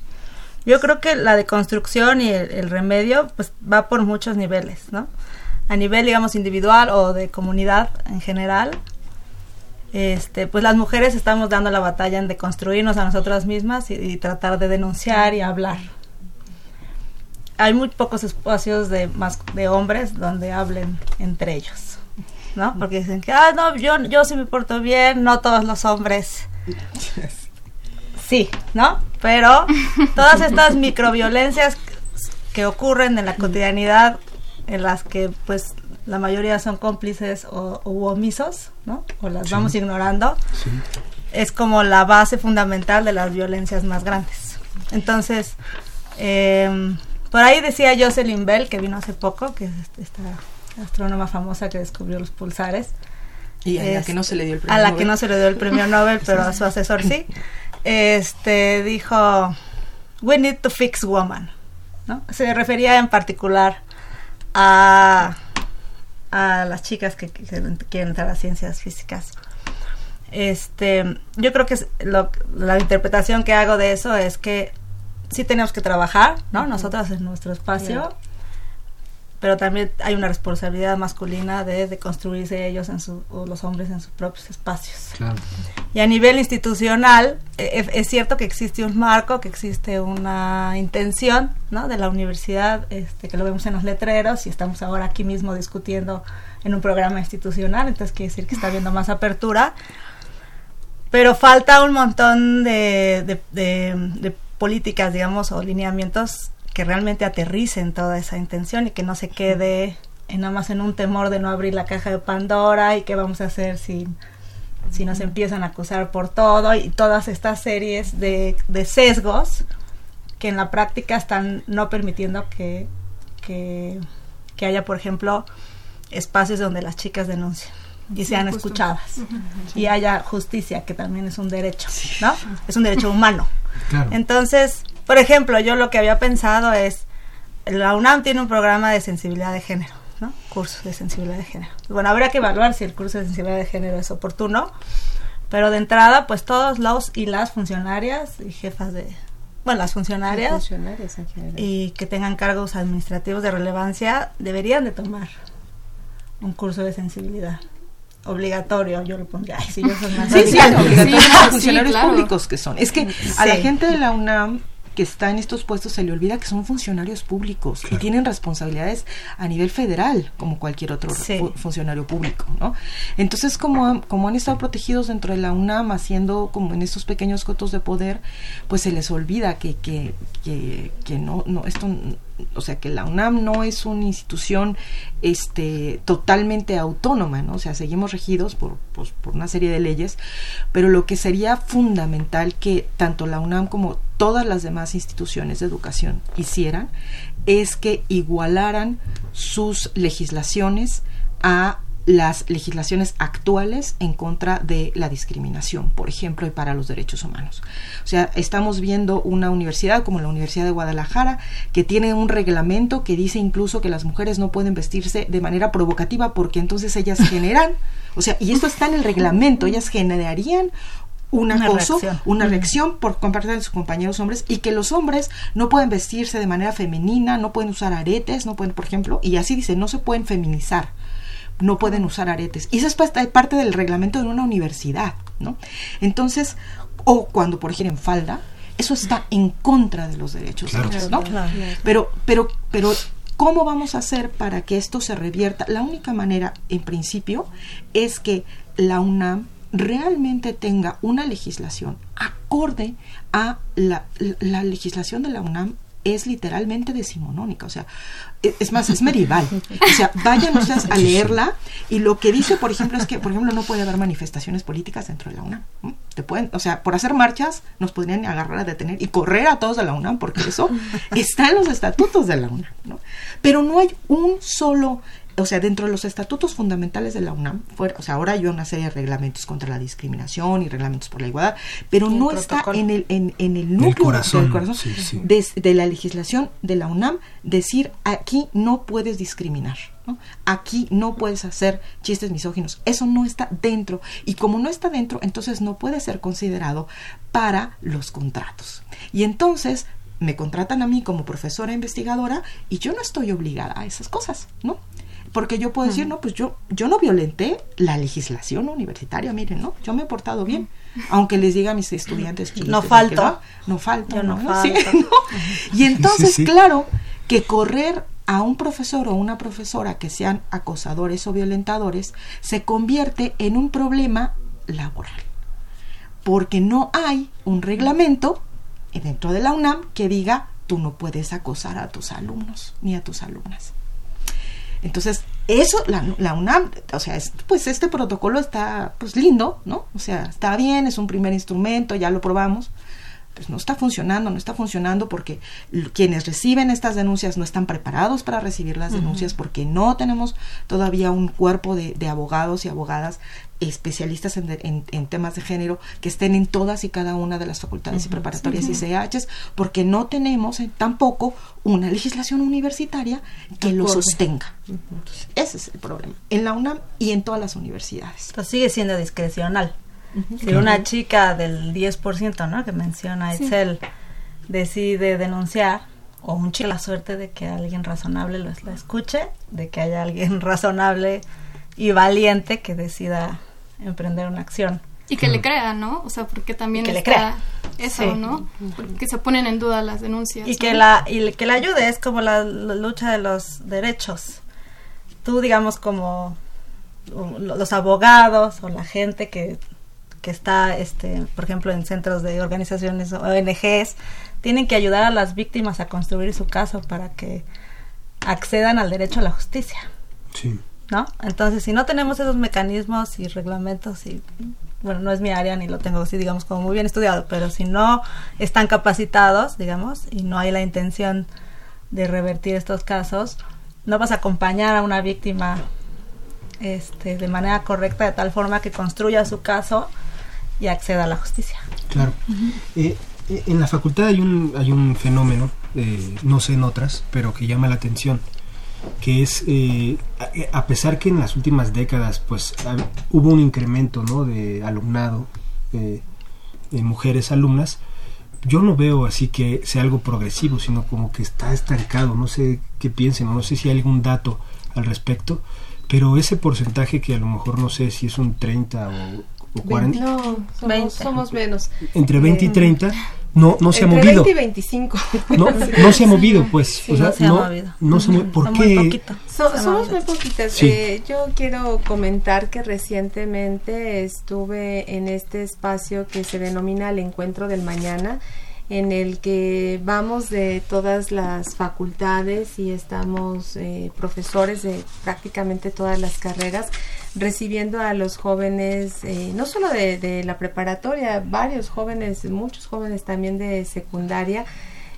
Yo creo que la deconstrucción y el, remedio pues va por muchos niveles, ¿no? A nivel digamos individual o de comunidad en general, este, pues las mujeres estamos dando la batalla en deconstruirnos a nosotras mismas y, tratar de denunciar y hablar. Hay muy pocos espacios de más de hombres donde hablen entre ellos. ¿no? Porque dicen que, ah, no, yo, yo sí me porto bien, no todos los hombres. Sí, ¿no? Pero todas estas microviolencias que ocurren en la cotidianidad, en las que pues la mayoría son cómplices o omisos, ¿no? O las vamos ignorando, es como la base fundamental de las violencias más grandes. Entonces, eh, por ahí decía Jocelyn Bell, que vino hace poco, que está astrónoma famosa que descubrió los pulsares. Y a la que no se le dio el premio A la que no se le dio el premio Nobel, pero a su asesor sí. Este dijo, we need to fix woman. ¿no? Se refería en particular a, a las chicas que, quieren entrar a ciencias físicas. Este, yo creo que la interpretación que hago de eso es que sí tenemos que trabajar, ¿no? Nosotras en nuestro espacio, pero también hay una responsabilidad masculina de, de construirse ellos en su, o los hombres en sus propios espacios. Y a nivel institucional, e, e, es, cierto que existe un marco, que existe una intención ¿no? de la universidad, este, que lo vemos en los letreros y estamos ahora aquí mismo discutiendo en un programa institucional, entonces quiere decir que está habiendo más apertura, pero falta un montón de, de, de políticas, digamos, o lineamientos que realmente aterricen toda esa intención y que no se quede en nada más en un temor de no abrir la caja de Pandora y qué vamos a hacer si, si nos empiezan a acusar por todo y todas estas series de, de sesgos que en la práctica están no permitiendo que, que, haya, por ejemplo, espacios donde las chicas denuncien y sean escuchadas y haya justicia, que también es un derecho, ¿no? Es un derecho humano. Entonces, por ejemplo, yo lo que había pensado es, la UNAM tiene un programa de sensibilidad de género, ¿no? Curso de sensibilidad de género. Bueno, habría que evaluar si el curso de sensibilidad de género es oportuno, pero de entrada, pues todos los y las funcionarias y jefas de, bueno, las funcionarias, y que tengan cargos administrativos de relevancia deberían de tomar un curso de sensibilidad obligatorio, yo lo pondría. Ay, si yo soy más sí, sí, obligatorio. funcionarios públicos que son. Es que a la gente de la UNAM que está en estos puestos se le olvida que son funcionarios públicos y tienen responsabilidades a nivel federal como cualquier otro funcionario público, ¿no? Entonces, como, como han estado protegidos dentro de la UNAM haciendo como en estos pequeños cotos de poder, pues se les olvida que, que, que, que no, no, esto o sea que la UNAM no es una institución este totalmente autónoma, ¿no? O sea, seguimos regidos por, pues, por una serie de leyes, pero lo que sería fundamental que tanto la UNAM como todas las demás instituciones de educación hicieran es que igualaran sus legislaciones a las legislaciones actuales en contra de la discriminación, por ejemplo, y para los derechos humanos. O sea, estamos viendo una universidad como la Universidad de Guadalajara que tiene un reglamento que dice incluso que las mujeres no pueden vestirse de manera provocativa porque entonces ellas generan O sea, y esto está en el reglamento, ellas generarían un acoso, una reacción por parte de sus compañeros hombres y que los hombres no pueden vestirse de manera femenina, no pueden usar aretes, no pueden, por ejemplo, y así dice, no se pueden feminizar, no pueden usar aretes. Y eso es parte del reglamento de una universidad, ¿no? Entonces, o cuando, por ejemplo, en falda, eso está en contra de los derechos humanos, ¿no? Pero, pero, pero, ¿cómo vamos a hacer para que esto se revierta? La única manera, en principio, es que la UNAM realmente tenga una legislación acorde a la, la legislación de la UNAM es literalmente decimonónica, o sea, es más, es medieval. O sea, vayan ustedes a leerla y lo que dice, por ejemplo, es que, por ejemplo, no puede haber manifestaciones políticas dentro de la UNAM. Te pueden, o sea, por hacer marchas nos podrían agarrar a detener y correr a todos de la UNAM, porque eso está en los estatutos de la UNAM, ¿no? Pero no hay un solo o sea, dentro de los estatutos fundamentales de la UNAM, o sea, ahora hay una serie de reglamentos contra la discriminación y reglamentos por la igualdad, pero no está en el, en, en el núcleo corazón, De, la legislación de la UNAM decir aquí no puedes discriminar. Aquí no puedes hacer chistes misóginos. Eso no está dentro. Y como no está dentro, entonces no puede ser considerado para los contratos. Y entonces me contratan a mí como profesora investigadora y yo no estoy obligada a esas cosas, ¿no? Porque yo puedo decir, no, pues yo, yo no violenté la legislación universitaria, miren, ¿no? Yo me he portado bien, aunque les diga a mis estudiantes no falto, no, falto, no, Y entonces, claro, que correr a un profesor o una profesora que sean acosadores o violentadores se convierte en un problema laboral, porque no hay un reglamento dentro de la UNAM que diga tú no puedes acosar a tus alumnos ni a tus alumnas. Entonces, eso, la, la UNAM, o sea, pues este protocolo está pues lindo, ¿no? O sea, está bien, es un primer instrumento, ya lo probamos, pues no está funcionando, no está funcionando porque quienes reciben estas denuncias no están preparados para recibir las denuncias porque no tenemos todavía un cuerpo de, abogados y abogadas especialistas en, temas de género que estén en todas y cada una de las facultades y preparatorias y CHs, porque no tenemos eh, tampoco una legislación universitaria que lo sostenga. ese es el problema, en la UNAM y en todas las universidades. Entonces sigue siendo discrecional. Si una chica del 10%, ¿no? Que menciona Excel, decide denunciar, o un chico la suerte de que alguien razonable lo, la escuche, de que haya alguien razonable y valiente que decida emprender una acción. Y que le crea, ¿no? O sea, porque también que le crea. eso, ¿no? Porque se ponen en duda las denuncias. Y que la y que la ayude es como la, lucha de los derechos. Tú, digamos, como los abogados o la gente que que está, este, por ejemplo, en centros de organizaciones ONGs, tienen que ayudar a las víctimas a construir su caso para que accedan al derecho a la justicia. Sí. ¿No? Entonces, si no tenemos esos mecanismos y reglamentos y bueno, no es mi área ni lo tengo así, digamos, como muy bien estudiado, pero si no están capacitados, digamos, y no hay la intención de revertir estos casos, no vas a acompañar a una víctima este, de manera correcta, de tal forma que construya su caso y acceda a la justicia. Claro. Eh, eh, en la facultad hay un, hay un fenómeno, eh, no sé en otras, pero que llama la atención, que es, a, pesar que en las últimas décadas pues hubo un incremento ¿no? de alumnado, en mujeres alumnas, yo no veo así que sea algo progresivo, sino como que está estancado, no sé qué piensen, no sé si hay algún dato al respecto, pero ese porcentaje que a lo mejor no sé si es un 30 o no, somos, menos. Entre 20 y 30 no, no se ha movido. 20 y 25. No, no se ha movido, pues. no se ha movido. No se ¿Por qué? somos muy poquitas. Eh, yo quiero comentar que recientemente estuve en este espacio que se denomina el Encuentro del Mañana en el que vamos de todas las facultades y estamos eh, profesores de prácticamente todas las carreras recibiendo a los jóvenes, eh, no solo de, la preparatoria, varios jóvenes, muchos jóvenes también de secundaria,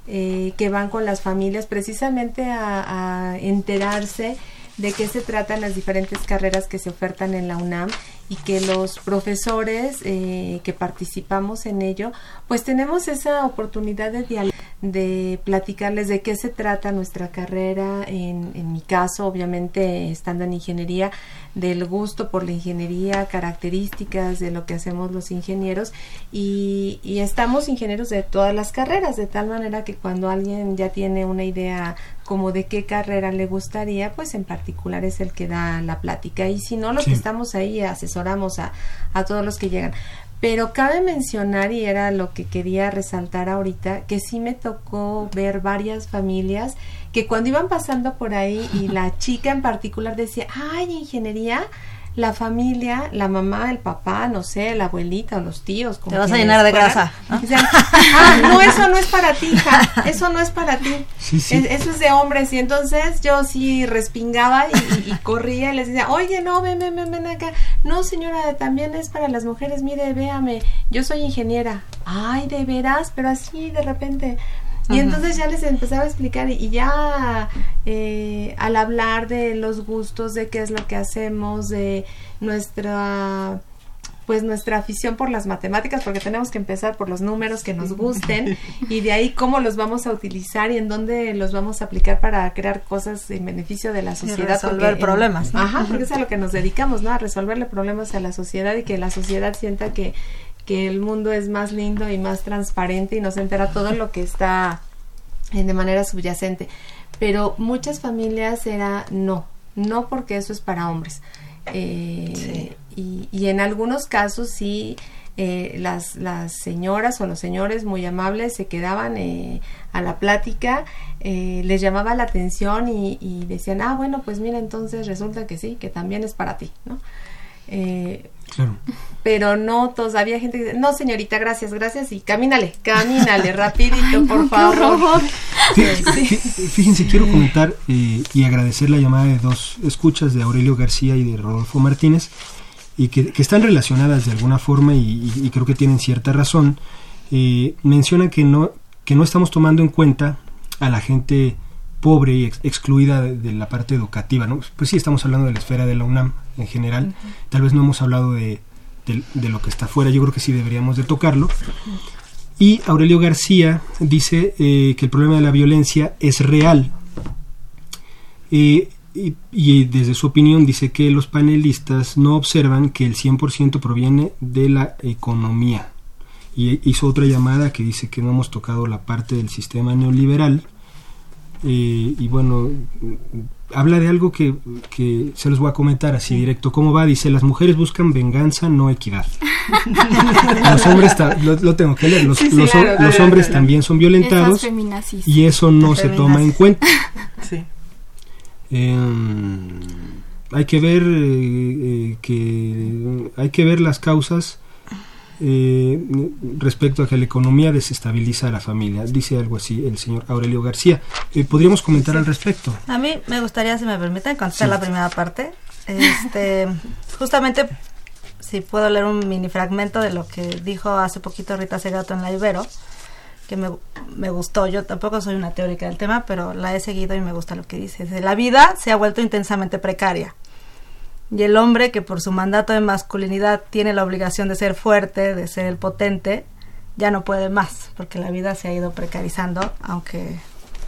eh, que van con las familias precisamente a, enterarse de qué se tratan las diferentes carreras que se ofertan en la UNAM y que los profesores eh, que participamos en ello, pues tenemos esa oportunidad de, de platicarles de qué se trata nuestra carrera, en, en mi caso, obviamente, estando en ingeniería, del gusto por la ingeniería, características de lo que hacemos los ingenieros. Y, y, estamos ingenieros de todas las carreras, de tal manera que cuando alguien ya tiene una idea como de qué carrera le gustaría, pues en particular es el que da la plática. Y si no, los que estamos ahí asesoramos a, a todos los que llegan. Pero cabe mencionar, y era lo que quería resaltar ahorita, que sí me tocó ver varias familias que cuando iban pasando por ahí y la chica en particular decía, ay, ingeniería, la familia, la mamá, el papá, no sé, la abuelita o los tíos. Te vas a llenar de grasa. ah, no, eso no es para ti, hija, eso no es para ti. eso es de hombres. Y entonces yo sí respingaba y, corría y les decía, oye, no, ven, ven, ven, ven acá. No, señora, también es para las mujeres, mire, véame, yo soy ingeniera. Ay, de veras, pero así de repente. Y entonces ya les empezaba a explicar y, ya eh, al hablar de los gustos, de qué es lo que hacemos, de nuestra pues nuestra afición por las matemáticas, porque tenemos que empezar por los números que nos gusten y de ahí cómo los vamos a utilizar y en dónde los vamos a aplicar para crear cosas en beneficio de la sociedad. Y resolver problemas. Ajá, porque es a lo que nos dedicamos, ¿no? A resolverle problemas a la sociedad y que la sociedad sienta que que el mundo es más lindo y más transparente y nos entera todo lo que está de manera subyacente. Pero muchas familias era no, no porque eso es para hombres. Eh, y, y, en algunos casos sí, eh, las, las señoras o los señores muy amables se quedaban eh, a la plática, les llamaba la atención y, y, decían, ah, bueno, pues mira, entonces resulta que sí, que también es para ti, ¿no? Pero no todos, había gente que dice, no señorita, gracias, gracias, y camínale, camínale, rapidito, por favor. Fíjense, quiero comentar eh, y agradecer la llamada de dos escuchas de Aurelio García y de Rodolfo Martínez, y que, están relacionadas de alguna forma y, creo que tienen cierta razón. Eh, mencionan que no, que no estamos tomando en cuenta a la gente pobre y excluida de, la parte educativa, ¿no? Pues sí, estamos hablando de la esfera de la UNAM en general, tal vez no hemos hablado de, de, lo que está afuera, yo creo que sí deberíamos de tocarlo. Y Aurelio García dice eh, que el problema de la violencia es real. Eh, y, desde su opinión dice que los panelistas no observan que el 100% proviene de la economía. Y hizo otra llamada que dice que no hemos tocado la parte del sistema neoliberal eh, y bueno, habla de algo que, que, se los voy a comentar así directo. ¿Cómo va? Dice, las mujeres buscan venganza, no equidad. los hombres, lo, tengo que leer, los, los, hombres también son violentados y eso no se toma en cuenta. Em, hay que ver eh, eh, que hay que ver las causas eh, respecto a que la economía desestabiliza a la familia. Dice algo así el señor Aurelio García. Eh, ¿Podríamos comentar al respecto? A mí me gustaría, si me permiten, contestar la primera parte. Este, justamente, si puedo leer un mini fragmento de lo que dijo hace poquito Rita Segato en la Ibero, que me, me, gustó. Yo tampoco soy una teórica del tema, pero la he seguido y me gusta lo que dice. La vida se ha vuelto intensamente precaria y el hombre que por su mandato de masculinidad tiene la obligación de ser fuerte, de ser el potente, ya no puede más, porque la vida se ha ido precarizando, aunque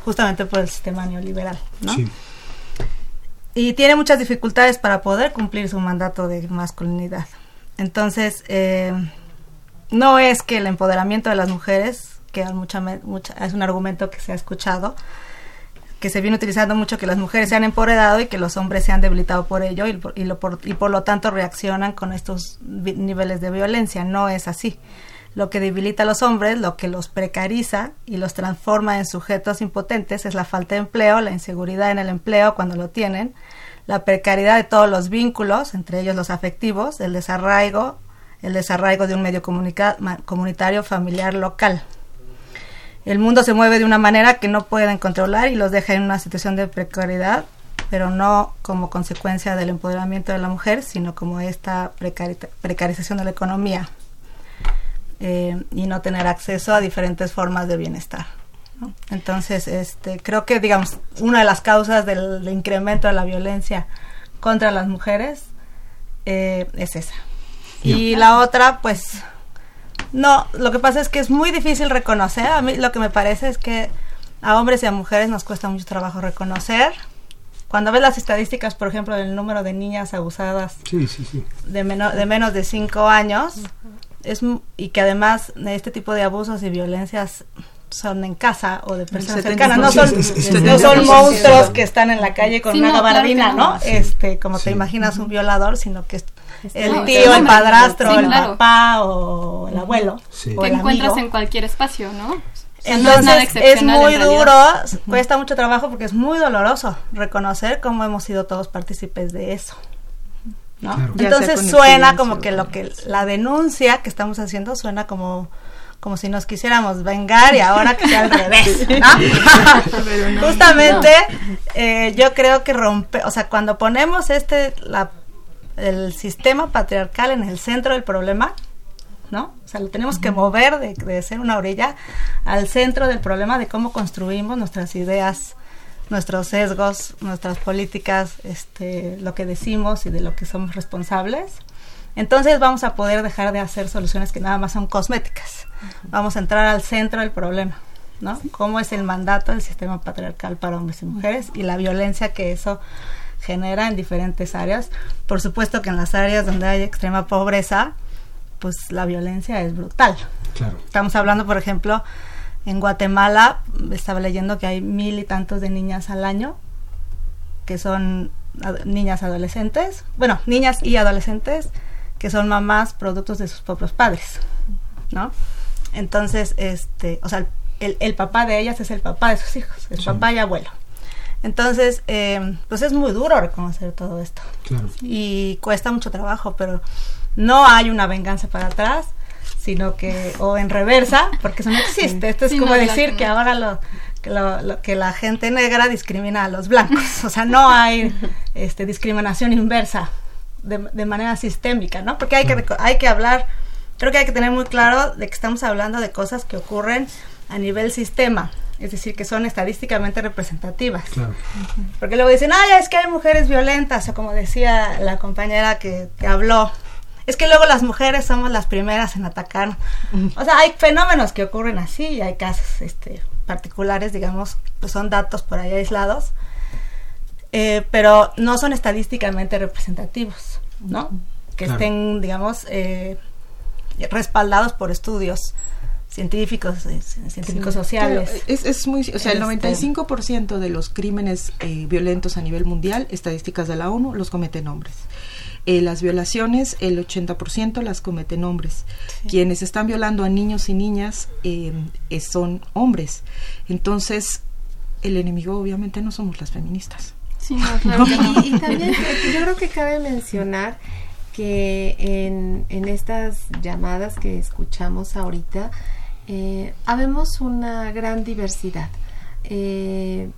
justamente por el sistema neoliberal, ¿no? Y tiene muchas dificultades para poder cumplir su mandato de masculinidad. Entonces, eh, no es que el empoderamiento de las mujeres, que mucha, mucha, es un argumento que se ha escuchado, que se viene utilizando mucho que las mujeres se han empoderado y que los hombres se han debilitado por ello y, y, lo, por, y por lo tanto reaccionan con estos niveles de violencia. No es así. Lo que debilita a los hombres, lo que los precariza y los transforma en sujetos impotentes es la falta de empleo, la inseguridad en el empleo cuando lo tienen, la precariedad de todos los vínculos, entre ellos los afectivos, el desarraigo, el desarraigo de un medio comunitario familiar local el mundo se mueve de una manera que no pueden controlar y los deja en una situación de precariedad, pero no como consecuencia del empoderamiento de la mujer, sino como esta precarización de la economía eh, y no tener acceso a diferentes formas de bienestar. Entonces, este, creo que, digamos, una de las causas del, incremento de la violencia contra las mujeres eh, es esa. Y la otra, pues, No, lo que pasa es que es muy difícil reconocer. A mí lo que me parece es que a hombres y a mujeres nos cuesta mucho trabajo reconocer. Cuando ves las estadísticas, por ejemplo, del número de niñas abusadas De, de menos de 5 años, es, y que además este tipo de abusos y violencias son en casa o de personas cercanas, no son, no son monstruos que están en la calle con una gabardina, ¿no? Este, como te imaginas un violador, sino que es el tío, el padrastro, el papá o el abuelo. O el encuentras en cualquier espacio, ¿no? Entonces es, muy duro, cuesta mucho trabajo porque es muy doloroso reconocer cómo hemos sido todos partícipes de eso. ¿no? Entonces suena como que lo que la denuncia que estamos haciendo suena como como si nos quisiéramos vengar y ahora que sea al revés, ¿no? Justamente eh, yo creo que rompe, o sea, cuando ponemos este, la, el sistema patriarcal en el centro del problema, ¿no? O sea, lo tenemos que mover de, de ser una orilla al centro del problema de cómo construimos nuestras ideas nuestros sesgos, nuestras políticas, este, lo que decimos y de lo que somos responsables entonces vamos a poder dejar de hacer soluciones que nada más son cosméticas. Vamos a entrar al centro del problema, ¿no? ¿Cómo es el mandato del sistema patriarcal para hombres y mujeres y la violencia que eso genera en diferentes áreas? Por supuesto que en las áreas donde hay extrema pobreza, pues la violencia es brutal. Claro. Estamos hablando, por ejemplo, en Guatemala, estaba leyendo que hay mil y tantos de niñas al año que son niñas adolescentes, bueno, niñas y adolescentes que son mamás productos de sus propios padres, ¿no? Entonces, este, o sea, el, el papá de ellas es el papá de sus hijos, es papá y abuelo. Entonces, eh, pues es muy duro reconocer todo esto. Claro. Y cuesta mucho trabajo, pero no hay una venganza para atrás, sino que, o en reversa, porque eso no existe. Esto es como decir que ahora lo que, lo, que la gente negra discrimina a los blancos. O sea, no hay este, discriminación inversa de, manera sistémica, ¿no? Porque hay que, hay que hablar, creo que hay que tener muy claro de que estamos hablando de cosas que ocurren a nivel sistema, es decir, que son estadísticamente representativas. Porque luego dicen, ah, es que hay mujeres violentas, o como decía la compañera que, habló, es que luego las mujeres somos las primeras en atacar. O sea, hay fenómenos que ocurren así y hay casos este, particulares, digamos, pues son datos por ahí aislados, eh, pero no son estadísticamente representativos, ¿no? Que estén, digamos, eh, respaldados por estudios científicos, eh, científicos sociales. Es, es, muy, o sea, el 95% este, de los crímenes violentos a nivel mundial, estadísticas de la ONU, los cometen hombres. las violaciones, el 80% las cometen hombres. Quienes están violando a niños y niñas son hombres. Entonces, el enemigo obviamente no somos las feministas. Sí, claro. y, también yo creo que cabe mencionar que en, en estas llamadas que escuchamos ahorita, eh, habemos una gran diversidad. Eh,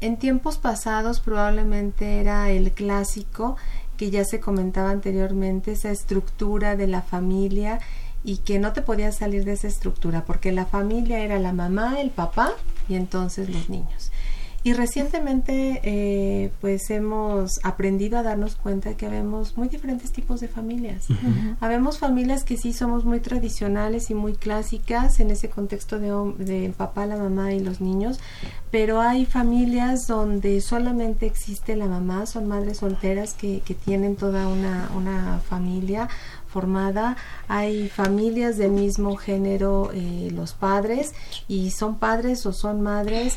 en tiempos pasados probablemente era el clásico que ya se comentaba anteriormente, esa estructura de la familia y que no te podías salir de esa estructura porque la familia era la mamá, el papá y entonces los niños. Y recientemente eh, pues hemos aprendido a darnos cuenta que habemos muy diferentes tipos de familias. Habemos familias que sí somos muy tradicionales y muy clásicas en ese contexto de, de papá, la mamá y los niños, pero hay familias donde solamente existe la mamá, son madres solteras que, que tienen toda una, una familia formada, hay familias del mismo género, eh, los padres, y son padres o son madres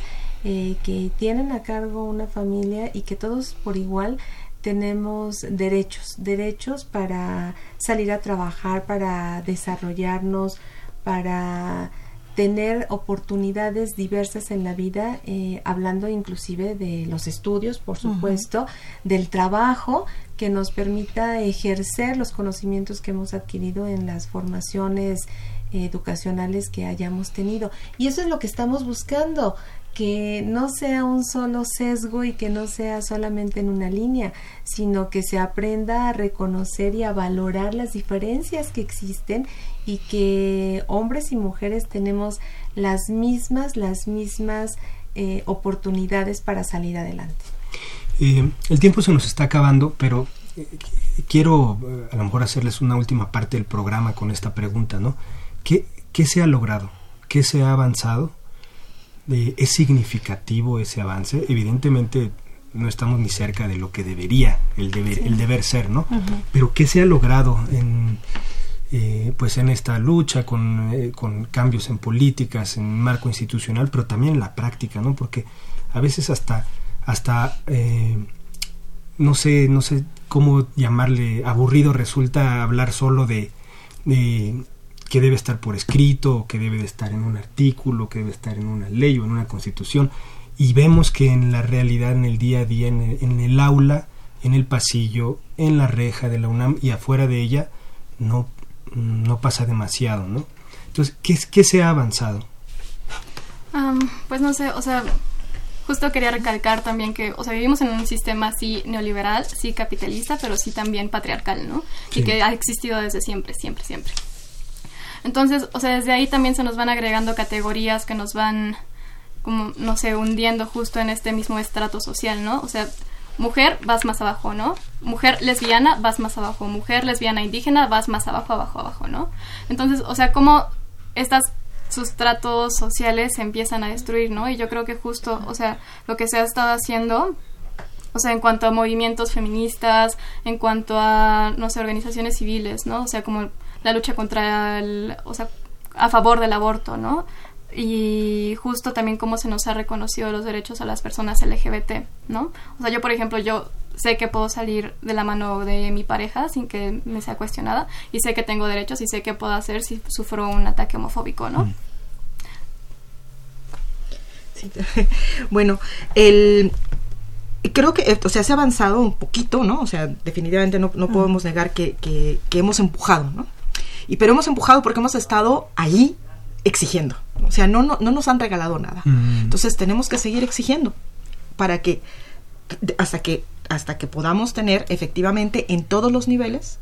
eh, que tienen a cargo una familia y que todos por igual tenemos derechos, derechos para salir a trabajar, para desarrollarnos, para tener oportunidades diversas en la vida, eh, hablando inclusive de los estudios, por supuesto, del trabajo que nos permita ejercer los conocimientos que hemos adquirido en las formaciones educacionales que hayamos tenido. Y eso es lo que estamos buscando, que no sea un solo sesgo y que no sea solamente en una línea, sino que se aprenda a reconocer y a valorar las diferencias que existen y que hombres y mujeres tenemos las mismas, las mismas eh, oportunidades para salir adelante. Eh, el tiempo se nos está acabando, pero eh, quiero a lo mejor hacerles una última parte del programa con esta pregunta, ¿no? ¿qué, ¿qué, se ha logrado? ¿Qué se ha avanzado? Eh, ¿Es significativo ese avance? Evidentemente no estamos ni cerca de lo que debería el deber, el deber ser, ¿no? Pero ¿qué se ha logrado en, eh, pues en esta lucha con, eh, con, cambios en políticas, en marco institucional, pero también en la práctica, ¿no? Porque a veces hasta, hasta eh, no sé, no sé cómo llamarle aburrido resulta hablar solo de, de que debe estar por escrito, que debe de estar en un artículo, que debe estar en una ley o en una constitución, y vemos que en la realidad, en el día a día, en el, en el aula, en el pasillo, en la reja de la UNAM y afuera de ella, no, no pasa demasiado, ¿no? Entonces, ¿qué, qué se ha avanzado? pues no sé, o sea, justo quería recalcar también que, o sea, vivimos en un sistema sí neoliberal, sí capitalista, pero sí también patriarcal, ¿no? Y que ha existido desde siempre, siempre, siempre. Entonces, o sea, desde ahí también se nos van agregando categorías que nos van como, no sé, hundiendo justo en este mismo estrato social, ¿no? O sea, mujer, vas más abajo, ¿no? Mujer lesbiana, vas más abajo. Mujer lesbiana indígena, vas más abajo, abajo, abajo, ¿no? Entonces, o sea, cómo estas sustratos sociales se empiezan a destruir, ¿no? Y yo creo que justo, o sea, lo que se ha estado haciendo, o sea, en cuanto a movimientos feministas, en cuanto a, no sé, organizaciones civiles, ¿no? O sea, como la lucha contra el, o sea, a favor del aborto, ¿no? y justo también cómo se nos ha reconocido los derechos a las personas LGBT, ¿no? O sea, yo, por ejemplo, yo sé que puedo salir de la mano de mi pareja sin que me sea cuestionada y sé que tengo derechos y sé qué puedo hacer si sufro un ataque homofóbico, ¿no? Sí. bueno, el creo que, o sea, se ha avanzado un poquito, ¿no? O sea, definitivamente no, no podemos negar que, que, que hemos empujado, ¿no? Y pero hemos empujado porque hemos estado ahí exigiendo. O sea, no, no, no nos han regalado nada. Mm. Entonces tenemos que seguir exigiendo para que hasta que hasta que podamos tener efectivamente en todos los niveles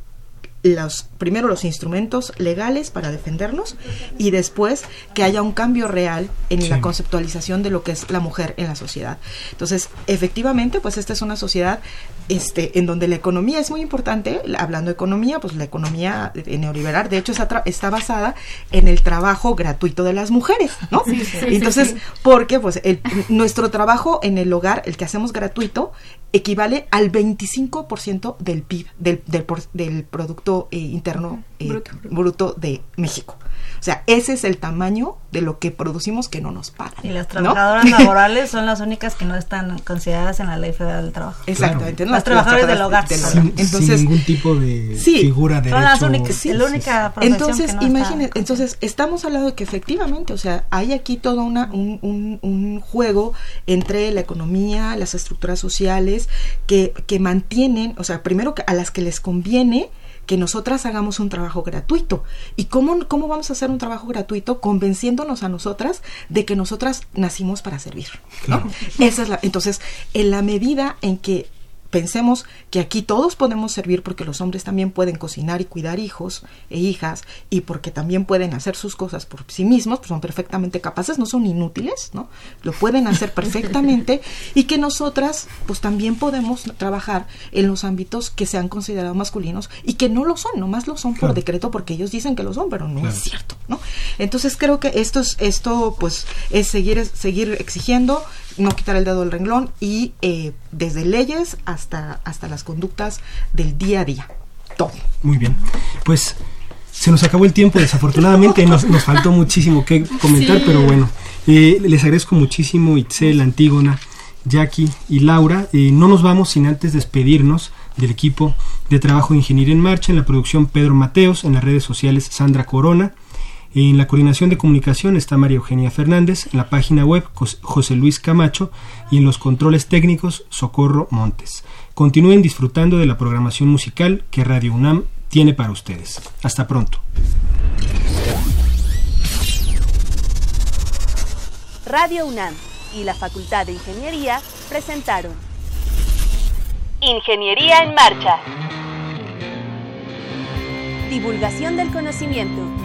los, primero los instrumentos legales para defendernos y después que haya un cambio real en la conceptualización de lo que es la mujer en la sociedad. Entonces, efectivamente, pues esta es una sociedad este, en donde la economía es muy importante, hablando de economía, pues la economía neoliberal, de hecho, está, está basada en el trabajo gratuito de las mujeres, ¿no? Entonces, porque pues el, nuestro trabajo en el hogar, el que hacemos gratuito, equivale al 25% del PIB, del, del, del Producto eh, Interno eh, bruto. de México. O sea, ese es el tamaño de lo que producimos que no nos pagan. Y las trabajadoras laborales son las únicas que no están consideradas en la Ley Federal del Trabajo. Exactamente. Las, trabajadoras del hogar. Sin, entonces, ningún tipo de figura de Son las únicas, la única Entonces, imagínense, entonces estamos hablando de que efectivamente, o sea, hay aquí todo una, un, un, un juego entre la economía, las estructuras sociales, que, que mantienen, o sea, primero que a las que les conviene que nosotras hagamos un trabajo gratuito. ¿Y cómo, cómo vamos a hacer un trabajo gratuito? Convenciéndonos a nosotras de que nosotras nacimos para servir. Esa es la, entonces, en la medida en que pensemos que aquí todos podemos servir porque los hombres también pueden cocinar y cuidar hijos e hijas y porque también pueden hacer sus cosas por sí mismos, pues son perfectamente capaces, no son inútiles, ¿no? Lo pueden hacer perfectamente y que nosotras pues también podemos trabajar en los ámbitos que se han considerado masculinos y que no lo son, nomás lo son por decreto porque ellos dicen que lo son, pero no es cierto, ¿no? Entonces creo que esto es esto pues es seguir seguir exigiendo no quitar el dedo del renglón y eh, desde leyes hasta, hasta las conductas del día a día. Todo. Muy bien. Pues se nos acabó el tiempo, desafortunadamente, nos, nos faltó muchísimo que comentar, pero bueno, eh, les agradezco muchísimo Itzel, Antígona, Jackie y Laura. Eh, no nos vamos sin antes despedirnos del equipo de trabajo de Ingeniería en Marcha, en la producción Pedro Mateos, en las redes sociales Sandra Corona, en la coordinación de comunicación está María Eugenia Fernández, en la página web José Luis Camacho y en los controles técnicos Socorro Montes. Continúen disfrutando de la programación musical que Radio UNAM tiene para ustedes. Hasta pronto. Radio UNAM y la Facultad de Ingeniería presentaron Ingeniería en Marcha. Divulgación del conocimiento.